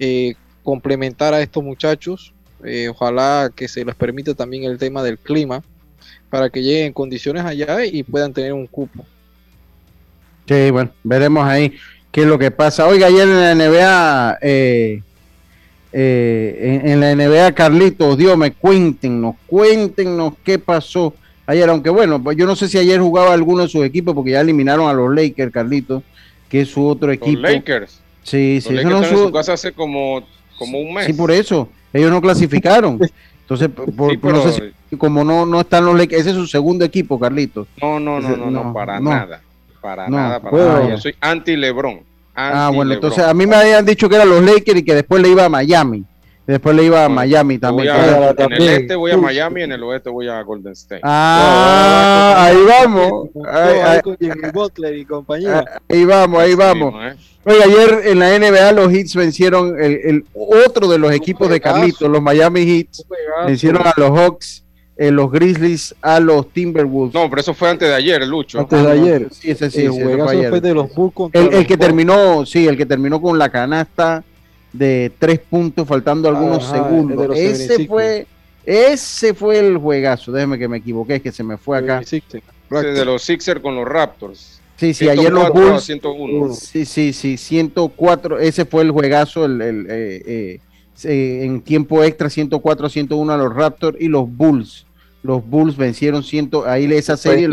eh, complementar a estos muchachos. Eh, ojalá que se les permita también el tema del clima para que lleguen en condiciones allá y puedan tener un cupo. Sí, bueno, veremos ahí qué es lo que pasa. Oiga, ayer en la NBA, eh, eh, en, la NBA, Carlitos, Dios me cuéntenos, cuéntenos qué pasó ayer, aunque bueno, pues yo no sé si ayer jugaba alguno de sus equipos porque ya eliminaron a los Lakers, Carlitos, que es su otro equipo. Los Lakers. Sí, sí. Los Lakers su... casa hace como, como un mes. Sí, por eso. Ellos no clasificaron. Entonces, por, no sé si, como no, no están los Lakers, ese es su segundo equipo, Carlitos. No, no, no, no, no, para nada. Para nada, para nada. Yo soy anti-Lebron. ah, bueno, entonces a mí me habían dicho que eran los Lakers y que después le iba a Miami. Después le iba a Miami también. en el este voy a Miami, en el oeste voy a Golden State. Ah, ahí vamos. Ahí, Butler y compañía. Ahí vamos, ahí vamos. ¿eh? Oye, ayer en la NBA los Heats vencieron el, otro de los equipos de Carlitos, los Miami Heats, vencieron a los Hawks eh, los Grizzlies a los Timberwolves. No, pero eso fue antes de ayer, el Lucho. Antes de ayer. Sí, ese sí. El de los Bulls el, que terminó, sí, el que terminó con la canasta de tres puntos, faltando algunos segundos. Ese fue, ese fue el juegazo. Déjeme que me equivoqué, que se me fue acá. de los Sixers con los Raptors. Sí, sí, ayer los Bulls. Sí, sí, sí, 104. Ese fue el juegazo, el, el eh, eh, eh, en tiempo extra 104 a 101 a los Raptors y los Bulls. Los Bulls vencieron 100, ahí esa serie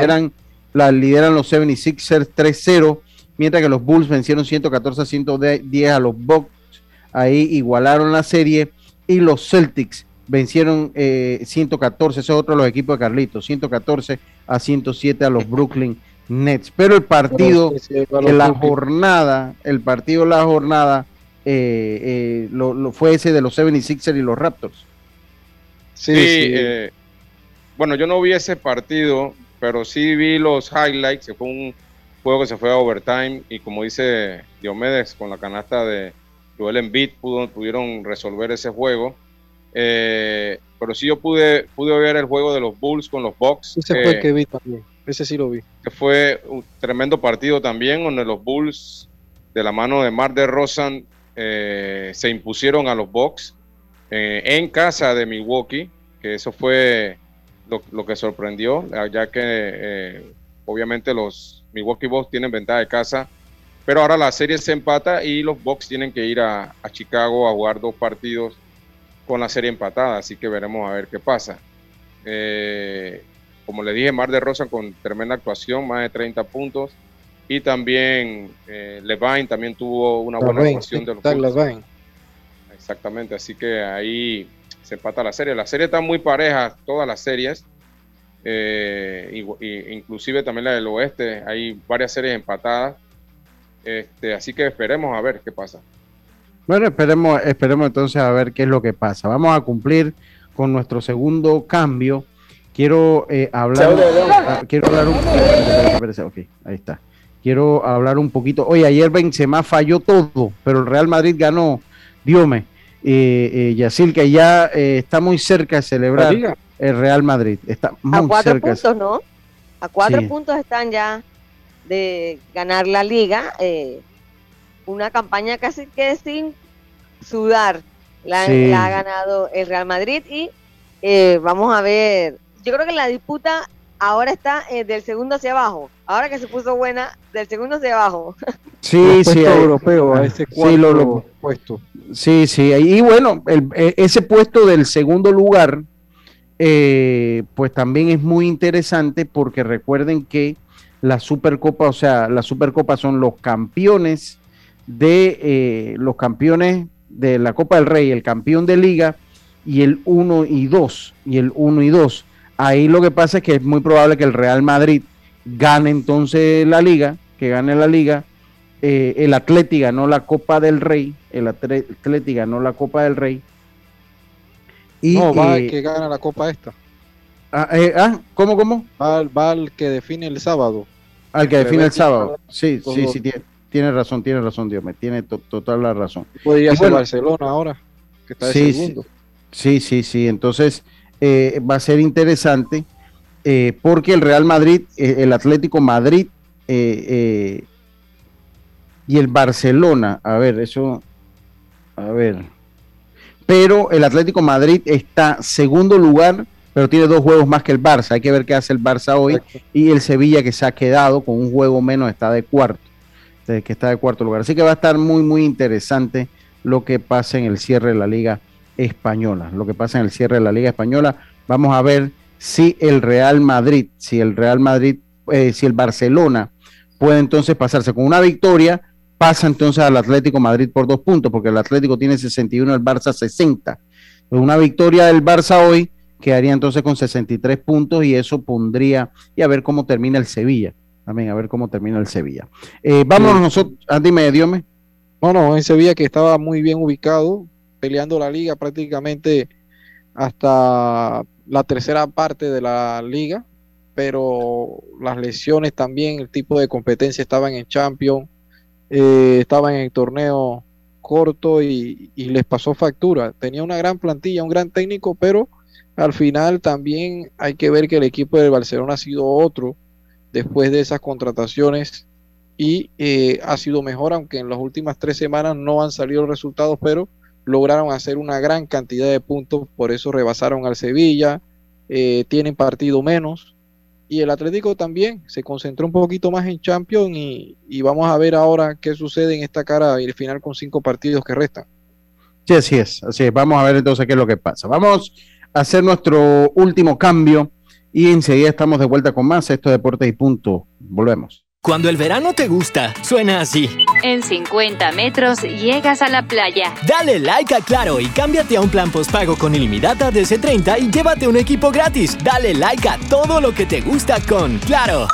eran, la lideran los 76ers 3-0, mientras que los Bulls vencieron 114 a 110 a los Bucks. Ahí igualaron la serie y los Celtics vencieron 114, eh, ese es otro de los equipos de Carlitos, 114 a 107 a los <laughs> Brooklyn Nets. Pero el partido de la jornada, el partido de la jornada eh, eh, lo, fue ese de los 76ers y los Raptors. Sí, eh, bueno, yo no vi ese partido, pero sí vi los highlights, que fue un juego que se fue a overtime y como dice Diomedes, con la canasta de Joel Embiid pudo, pudieron resolver ese juego. pero sí yo pude, pude ver el juego de los Bulls con los Bucks. Ese fue el que vi también, ese sí lo vi. Que fue un tremendo partido también, donde los Bulls, de la mano de Mar de Rosan, eh, se impusieron a los Bucks eh, en casa de Milwaukee, que eso fue lo, que sorprendió, ya que eh, obviamente los Milwaukee Bucks tienen ventaja de casa, pero ahora la serie se empata y los Bucks tienen que ir a, Chicago a jugar dos partidos con la serie empatada, así que veremos a ver qué pasa. como le dije, Mar de Rosa con tremenda actuación, más de 30 puntos y también eh, Levine también tuvo una buena actuación de los Levine. Exactamente, así que ahí se empata la serie. La serie está muy pareja, todas las series, eh, inclusive también la del oeste, hay varias series empatadas. Este, así que esperemos a ver qué pasa. Bueno, esperemos, esperemos entonces a ver qué es lo que pasa. Vamos a cumplir con nuestro segundo cambio. Quiero eh, hablar, ah, quiero hablar un, ok, ahí está quiero hablar un poquito. Oye, ayer Benzema falló todo, pero el Real Madrid ganó. Diome, eh, eh, Yacil, que ya eh, está muy cerca de celebrar el Real Madrid. Está muy a cuatro cerca. puntos, ¿no? A cuatro puntos están ya de ganar la liga. Eh, una campaña casi que sin sudar la, ha ganado el Real Madrid y vamos a ver. Yo creo que la disputa ahora está eh, del segundo hacia abajo. Ahora que se puso buena, del segundo hacia abajo. <laughs> Sí, sí. europeo, a ese sí, lo, puesto. Sí, sí. Y bueno, e, ese puesto del segundo lugar, eh, pues también es muy interesante porque recuerden que la Supercopa, o sea, la Supercopa son los campeones de eh, los campeones de la Copa del Rey, el campeón de liga y el 1 y 2, y el 1 y 2. Ahí lo que pasa es que es muy probable que el Real Madrid gane entonces la liga, que gane la liga. Eh, el Atlético ganó la Copa del Rey, el Atlético ganó la Copa del Rey. Y, no, va el eh, que gana la Copa esta. Ah, eh, ah ¿cómo, cómo? Va, el que define el sábado. Al que define el sábado. Sí, sí, sí, tiene, razón, tiene razón, Dios me tiene total la razón. Podría ser Barcelona ahora, que está de sí, segundo. Sí, sí, sí, entonces eh, va a ser interesante eh, porque el Real Madrid, eh, el Atlético Madrid y el Barcelona, a ver, eso, A ver. Pero el Atlético Madrid está segundo lugar, pero tiene dos juegos más que el Barça. Hay que ver qué hace el Barça hoy. Y el Sevilla que se ha quedado con un juego menos está de cuarto. Que está de cuarto lugar. Así que va a estar muy, muy interesante lo que pasa en el cierre de la Liga Española. Lo que pasa en el cierre de la Liga Española. Vamos a ver si el Real Madrid, si el Real Madrid, eh, si el Barcelona puede entonces pasarse con una victoria, pasa entonces al Atlético Madrid por dos puntos, porque el Atlético tiene 61, el Barça 60. Una victoria del Barça hoy quedaría entonces con 63 puntos y eso pondría, y a ver cómo termina el Sevilla. También a ver cómo termina el Sevilla. Eh, vamos nosotros, ah, dime, Diome. Bueno, en Sevilla que estaba muy bien ubicado, peleando la liga prácticamente hasta la tercera parte de la liga, pero las lesiones también, el tipo de competencia estaban en Champions, eh, estaban en el torneo corto y, les pasó factura. Tenía una gran plantilla, un gran técnico, pero al final también hay que ver que el equipo del Barcelona ha sido otro después de esas contrataciones y eh, ha sido mejor, aunque en las últimas tres semanas no han salido los resultados, pero lograron hacer una gran cantidad de puntos, por eso rebasaron al Sevilla, eh, tienen partido menos. Y el Atlético también se concentró un poquito más en Champions y, vamos a ver ahora qué sucede en esta cara y el final con cinco partidos que restan. Sí, es, así es. Vamos a ver entonces qué es lo que pasa. Vamos hacer nuestro último cambio y enseguida estamos de vuelta con más. Esto Deportes y Punto. Volvemos. Cuando el verano te gusta, suena así. En 50 metros llegas a la playa. Dale like a Claro y cámbiate a un plan postpago con ilimitada de C30 y llévate un equipo gratis. Dale like a todo lo que te gusta con Claro.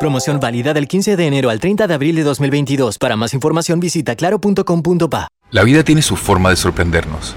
Promoción válida del 15 de enero al 30 de abril de 2022. Para más información visita claro.com.pa. La vida tiene su forma de sorprendernos.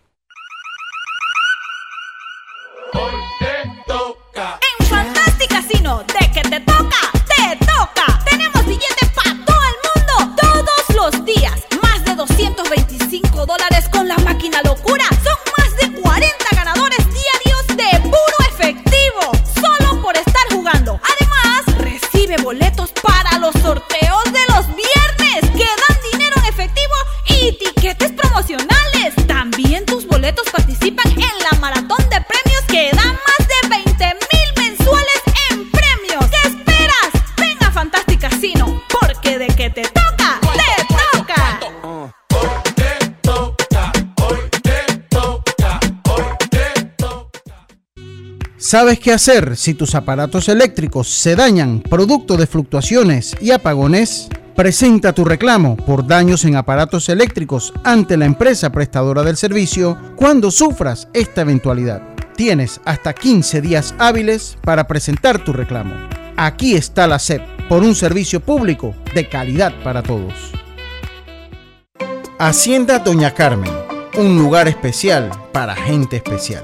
boletos para los sorteos de los viernes que dan dinero en efectivo y tiquetes promocionales. También tus boletos participan en la maratón ¿Sabes qué hacer si tus aparatos eléctricos se dañan producto de fluctuaciones y apagones? Presenta tu reclamo por daños en aparatos eléctricos ante la empresa prestadora del servicio cuando sufras esta eventualidad. Tienes hasta 15 días hábiles para presentar tu reclamo. Aquí está la SEP por un servicio público de calidad para todos. Hacienda Doña Carmen, un lugar especial para gente especial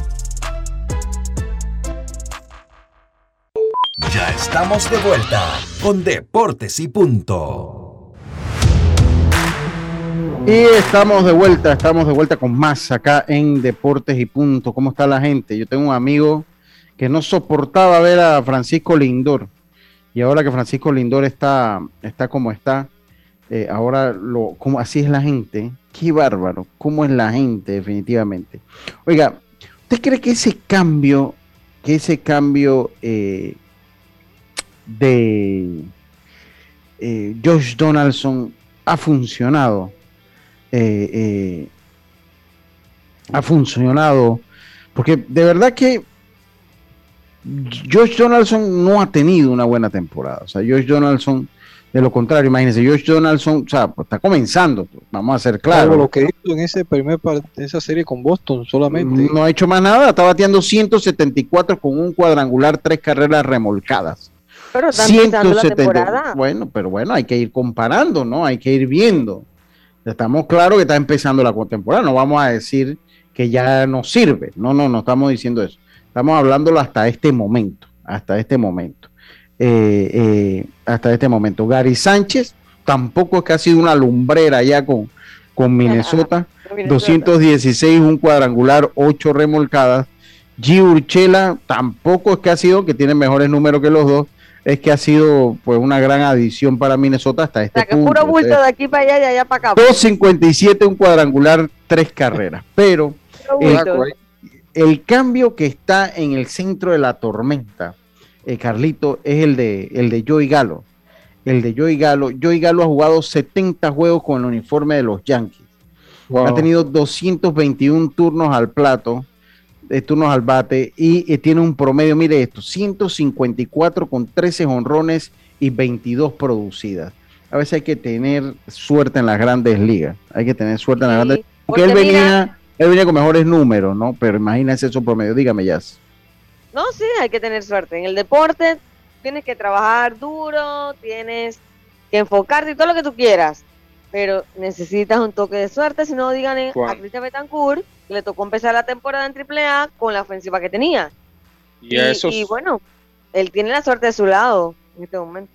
Estamos de vuelta con Deportes y Punto. Y estamos de vuelta, estamos de vuelta con más acá en Deportes y Punto. ¿Cómo está la gente? Yo tengo un amigo que no soportaba ver a Francisco Lindor. Y ahora que Francisco Lindor está, está como está, eh, ahora como así es la gente. Qué bárbaro, cómo es la gente, definitivamente. Oiga, ¿usted cree que ese cambio, que ese cambio eh, de eh, Josh Donaldson ha funcionado. eh, eh, ha funcionado. Porque de verdad que Josh Donaldson no ha tenido una buena temporada. O sea, Josh Donaldson, de lo contrario, imagínense, Josh Donaldson, o sea, pues, está comenzando, vamos a ser claros. lo que hizo en ese primer esa serie con Boston solamente. No ha hecho más nada, está bateando 174 con un cuadrangular, tres carreras remolcadas. Pero 170. Bueno, pero bueno, hay que ir comparando, ¿no? Hay que ir viendo. Estamos claros que está empezando la temporada, no vamos a decir que ya no sirve. No, no, no estamos diciendo eso. Estamos hablándolo hasta este momento, hasta este momento. Eh, eh, hasta este momento. Gary Sánchez tampoco es que ha sido una lumbrera ya con, con Minnesota. <laughs> 216, un cuadrangular, 8 remolcadas. G. Urchela tampoco es que ha sido, que tiene mejores números que los dos, es que ha sido pues una gran adición para Minnesota hasta este o sea, que puro bulto de aquí para allá y allá para acá. 257, un cuadrangular, tres carreras. Pero el, cambio que está en el centro de la tormenta, eh, Carlito, es el de, el de Joey Galo. El de Joey Galo. Joey Galo ha jugado 70 juegos con el uniforme de los Yankees. Ha tenido 221 turnos al plato, turnos al bate y tiene un promedio, mire esto, 154 con 13 honrones y 22 producidas. A veces hay que tener suerte en las grandes ligas. Hay que tener suerte en las grandes ligas. Porque, él venía, él venía con mejores números, ¿no? Pero imagínese eso promedio. Dígame, Jazz. No, sí, hay que tener suerte. En el deporte tienes que trabajar duro, tienes que enfocarte y todo lo que tú quieras. Pero necesitas un toque de suerte, si no, digan a Cristian Betancourt le tocó empezar la temporada en AAA con la ofensiva que tenía. Y, y bueno, él tiene la suerte de su lado en este momento.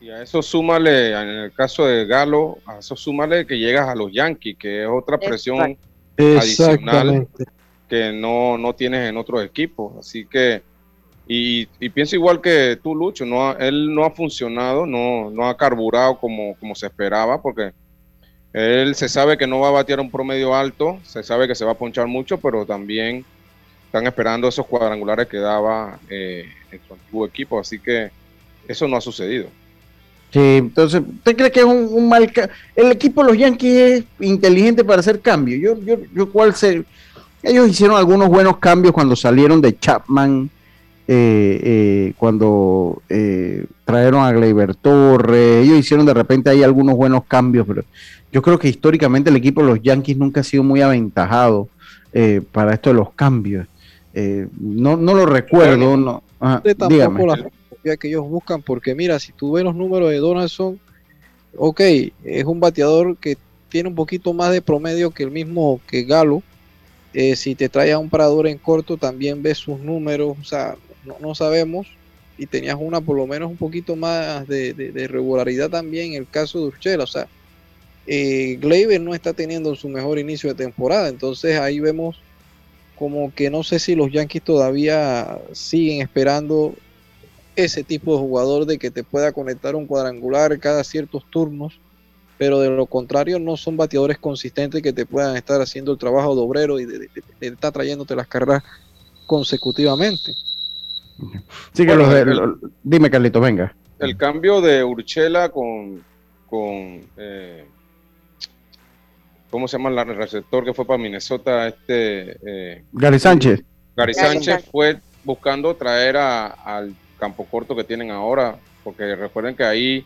Y a eso súmale, en el caso de Galo, a eso súmale que llegas a los Yankees, que es otra presión adicional que no, no tienes en otros equipos. Así que, y, pienso igual que tú, Lucho, no él no ha funcionado, no, no ha carburado como, como se esperaba, porque él se sabe que no va a batear un promedio alto, se sabe que se va a ponchar mucho, pero también están esperando esos cuadrangulares que daba eh, en su equipo, así que eso no ha sucedido. Sí, entonces, ¿usted cree que es un, mal... El equipo de los Yankees es inteligente para hacer cambios. Yo, yo, yo cuál sé... Ellos hicieron algunos buenos cambios cuando salieron de Chapman, eh, eh, cuando eh, trajeron a Gleyber Torres. Ellos hicieron de repente ahí algunos buenos cambios, pero yo creo que históricamente el equipo de los Yankees nunca ha sido muy aventajado para esto de los cambios. no, no lo recuerdo. no, dígame que ellos buscan, porque mira, si tú ves los números de Donaldson, ok, es un bateador que tiene un poquito más de promedio que el mismo que Galo. Eh, si te traes a un parador en corto, también ves sus números, o sea, no, sabemos. Y tenías una por lo menos un poquito más de, regularidad también en el caso de Urchela. O sea, eh, no está teniendo su mejor inicio de temporada. Entonces ahí vemos como que no sé si los Yankees todavía siguen esperando ese tipo de jugador de que te pueda conectar un cuadrangular cada ciertos turnos, pero de lo contrario no son bateadores consistentes que te puedan estar haciendo el trabajo de obrero y de, estar trayéndote las carreras consecutivamente. Sí, que dime Carlito, venga. El cambio de Urchela con, con eh, ¿cómo se llama el receptor que fue para Minnesota? Este, eh, Gary Sánchez. Gary Sánchez fue buscando traer a, al campo corto que tienen ahora, porque recuerden que ahí,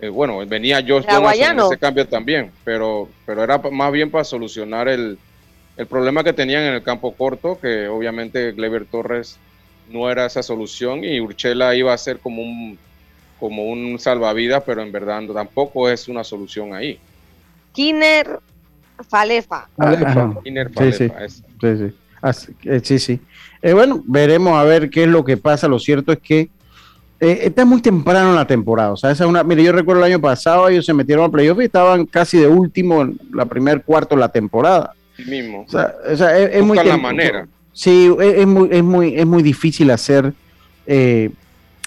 eh, bueno, venía Josh Donaldson en ese cambio también, pero, pero era más bien para solucionar el, el problema que tenían en el campo corto, que obviamente Gleber Torres no era esa solución y Urchela iba a ser como un como un salvavidas, pero en verdad tampoco es una solución ahí. Kiner Falefa. Kiner Falefa, sí, sí. sí, sí. Eh, sí, sí. Eh, bueno, veremos a ver qué es lo que pasa. Lo cierto es que eh, está muy temprano en la temporada. O sea, esa es una. Mire, yo recuerdo el año pasado, ellos se metieron a playoff y estaban casi de último en la primer cuarto de la temporada. mismo. O sea, es, muy. la manera. Sí, es, muy, es, muy, es muy difícil hacer, eh,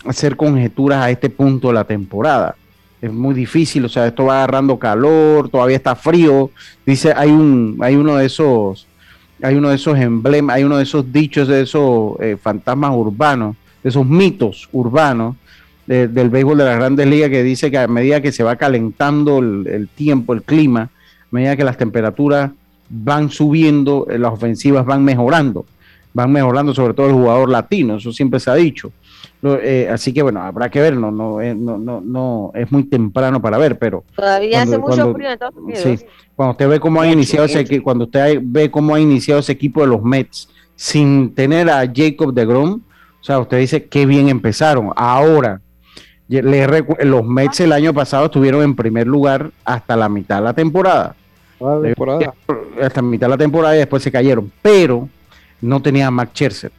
hacer conjeturas a este punto de la temporada. Es muy difícil, o sea, esto va agarrando calor, todavía está frío. Dice, hay un, hay uno de esos hay uno de esos emblemas, hay uno de esos dichos, de esos eh, fantasmas urbanos, de esos mitos urbanos del béisbol de las grandes ligas que dice que a medida que se va calentando el, tiempo, el clima, medida que las temperaturas van subiendo, eh, las ofensivas van mejorando, van mejorando sobre todo el jugador latino, eso siempre se ha dicho. Eh, así que bueno, habrá que ver, no, no, eh, no, no, no, es muy temprano para ver, pero todavía hace mucho frío en Estados Unidos. Sí, cuando usted ve cómo ha iniciado ese cuando usted ve cómo ha iniciado ese equipo de los Mets sin tener a Jacob de Grom, o sea, usted dice qué bien empezaron. Ahora, los Mets el año pasado estuvieron en primer lugar hasta la mitad de la temporada. Hasta la mitad de la temporada y después se cayeron. Pero no tenían a Max Scherzer.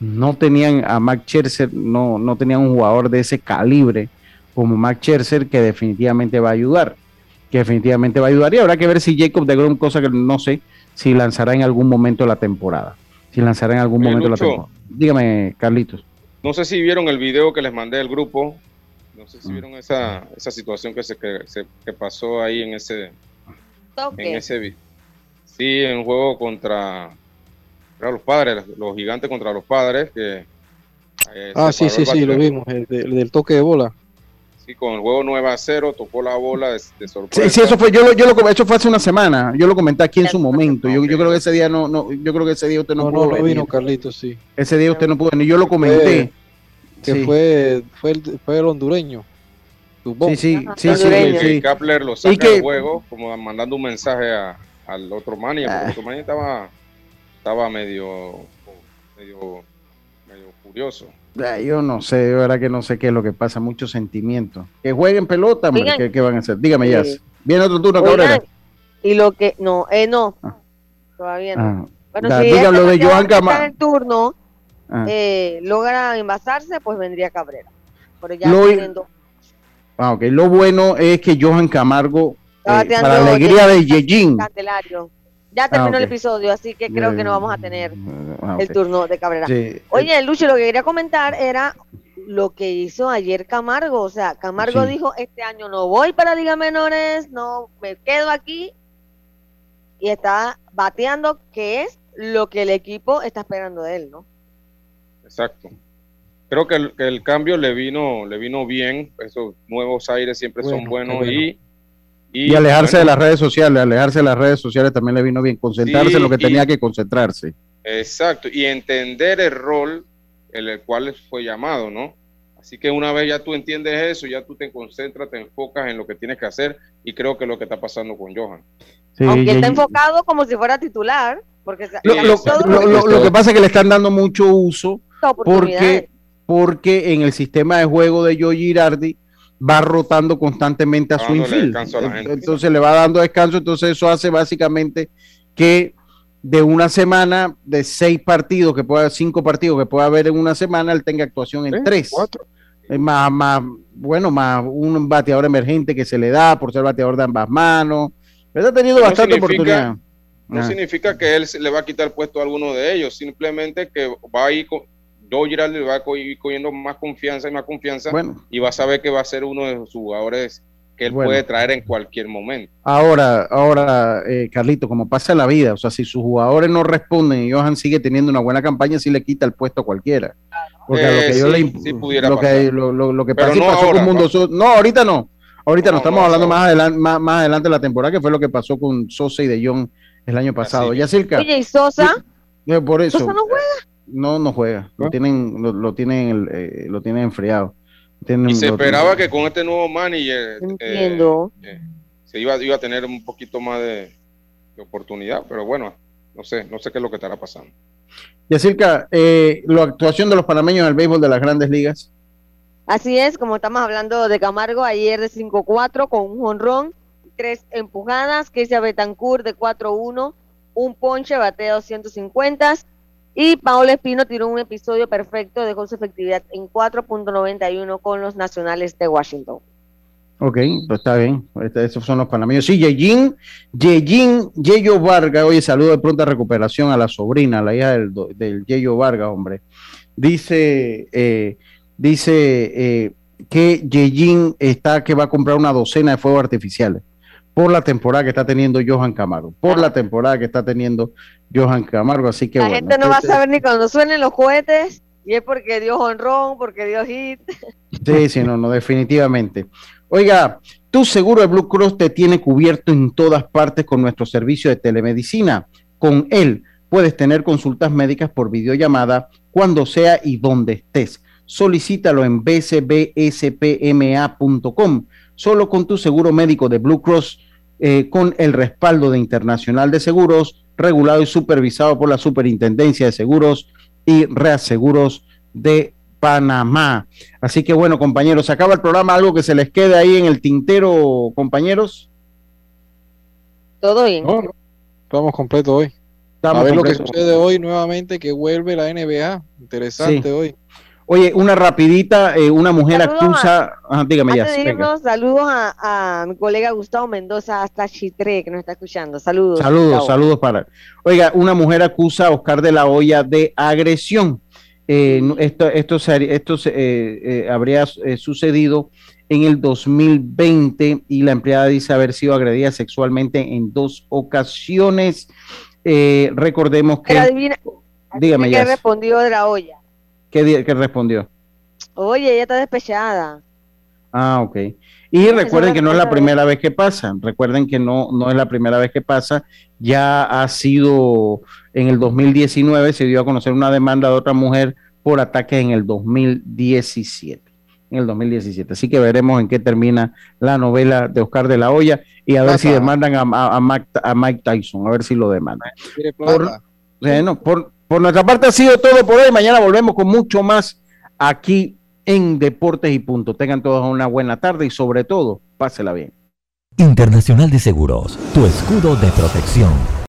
No tenían a Max Scherzer, no, no tenían un jugador de ese calibre como Max Scherzer que definitivamente va a ayudar. Que definitivamente va a ayudar. Y habrá que ver si Jacob de Grom, cosa que no sé, si lanzará en algún momento la temporada. Si lanzará en algún momento la temporada. Dígame, Carlitos. No sé si vieron el video que les mandé al grupo no sé si vieron esa, esa situación que se, que, se, que pasó ahí en ese en ese sí en juego contra, los padres los gigantes contra los padres que eh, ah sí sí sí lo vimos el, del toque de bola. Sí con el juego 9 a 0 tocó la bola de, sorpresa sí, sí eso fue yo lo, yo lo eso fue hace una semana yo lo comenté aquí en su momento yo, yo creo que ese día no, no yo creo que ese día usted no, pudo no, no vino Carlitos sí. Ese día usted no pudo ni yo lo comenté. que fue, fue, el, fue el hondureño. Sí, sí, sí, sí, Kapler lo saca del juego, como mandando un mensaje a, al otro manager, porque el otro manager estaba, estaba medio, medio, medio curioso. yo no sé, de verdad que no sé qué es lo que pasa, mucho sentimiento. Que jueguen pelota, ¿qué, ¿qué, van a hacer? Dígame, ya. Viene otro turno, Cabrera. Y lo que, no, eh, no, ah. todavía no. Ah. Bueno, si lo de Joan Camargo. el turno, ah. eh, logra envasarse, pues vendría Cabrera. Pero ya lo, ah, okay. lo bueno es que Johan Camargo, eh, para la alegría de Yejin. Ya terminó ah, el episodio, así que creo que no vamos a tener ah, el turno de Cabrera. Oye, Lucho, lo que quería comentar era lo que hizo ayer Camargo. O sea, Camargo dijo, este año no voy para Liga Menores, no me quedo aquí. Y está bateando, que es lo que el equipo está esperando de él, ¿no? Exacto. Creo que el, cambio le vino, le vino bien, esos nuevos aires siempre son buenos y, y, alejarse de las redes sociales, alejarse de las redes sociales también le vino bien, concentrarse en lo que tenía que concentrarse. Exacto, y entender el rol en el cual fue llamado, ¿no? Así que una vez ya tú entiendes eso, ya tú te concentras, te enfocas en lo que tienes que hacer y creo que es lo que está pasando con Johan. Aunque está enfocado como si fuera titular, porque lo, que pasa es que le están dando mucho uso porque, porque en el sistema de juego de Joe Girardi va rotando constantemente a su infield. Entonces le va dando descanso, entonces eso hace básicamente que de una semana, de seis partidos, que pueda, cinco partidos que pueda haber en una semana, él tenga actuación en tres. Cuatro. Más, más, bueno, más un bateador emergente que se le da por ser bateador de ambas manos. Pero ha tenido bastante oportunidad. No ah. significa que él le va a quitar puesto a alguno de ellos, simplemente que va a ir Joe Girardi va a ir cogiendo más confianza y más confianza y va a saber que va a ser uno de los jugadores que él puede traer en cualquier momento. Ahora, ahora, eh, Carlito, como pasa en la vida, o sea, si sus jugadores no responden y Johan sigue teniendo una buena campaña, sí le quita el puesto a cualquiera. Porque lo que yo le lo que, lo, que pasó con Mundo No, ahorita no. Ahorita no, estamos hablando más adelante, más, adelante de la temporada, que fue lo que pasó con Sosa y De Jong el año pasado. Ya cerca. Oye, ¿y Sosa? por eso. ¿Sosa no juega? No, no juega. Lo tienen, lo, tienen, eh, lo tienen enfriado. y se esperaba que con este nuevo manager eh, eh, se iba, iba a tener un poquito más de, oportunidad, pero bueno, no sé, no sé qué es lo que estará pasando. Y acerca la actuación de los panameños en el béisbol de las grandes ligas. Así es, como estamos hablando de Camargo, ayer de 5-4 con un jonrón, tres empujadas, Kesia Betancourt de 4-1, un ponche, bateo 150 y Paolo Espino tiró un episodio perfecto, dejó su efectividad en 4.91 con los nacionales de Washington. Ok, pues está bien. Este, esos son los panameños. Sí, Yejin, Yejin, Yeyo Vargas. Oye, saludo de pronta recuperación a la sobrina, la hija del, del Yeyo Vargas, hombre. Dice, eh, dice eh, que Yejin está que va a comprar una docena de fuegos artificiales por la temporada que está teniendo Johan Camargo, por la temporada que está teniendo Johan Camargo, así que la gente no va a saber ni cuando suenen los cohetes y es porque dio honrón, porque dio hit. Sí, sí, no, no, definitivamente. Oiga, tu seguro de Blue Cross te tiene cubierto en todas partes con nuestro servicio de telemedicina. Con él puedes tener consultas médicas por videollamada cuando sea y donde estés. Solicítalo en bcbspma.com. Solo con tu seguro médico de Blue Cross, eh, con el respaldo de Internacional de Seguros, regulado y supervisado por la Superintendencia de Seguros y Reaseguros de Panamá. Así que bueno, compañeros, se acaba el programa. ¿Algo que se les quede ahí en el tintero, compañeros? Todo bien. estamos completos hoy. a ver lo que sucede hoy nuevamente, que vuelve la NBA. Interesante hoy. Oye, una rapidita, eh, una mujer acusa, dígame ya. saludos a, mi colega Gustavo Mendoza hasta Chitre, que nos está escuchando. Saludos. Saludos, saludos para. Oiga, una mujer acusa a Oscar de la Hoya de agresión. Eh, esto esto, esto eh, habría sucedido en el 2020 y la empleada dice haber sido agredida sexualmente en dos ocasiones. recordemos que... dígame ya. respondió de la olla? ¿Qué, respondió? Oye, ella está despechada. Ah, ok. Y recuerden que no es la primera vez que pasa. Recuerden que no, no es la primera vez que pasa. Ya ha sido en el 2019, se dio a conocer una demanda de otra mujer por ataque en el 2017. En el 2017. Así que veremos en qué termina la novela de Oscar de la Hoya y a ver si demandan a, Mike, Tyson, a ver si lo demandan. bueno, por, por nuestra parte ha sido todo por hoy. Mañana volvemos con mucho más aquí en Deportes y Punto. Tengan todos una buena tarde y sobre todo, pásela bien. Internacional de Seguros, tu escudo de protección.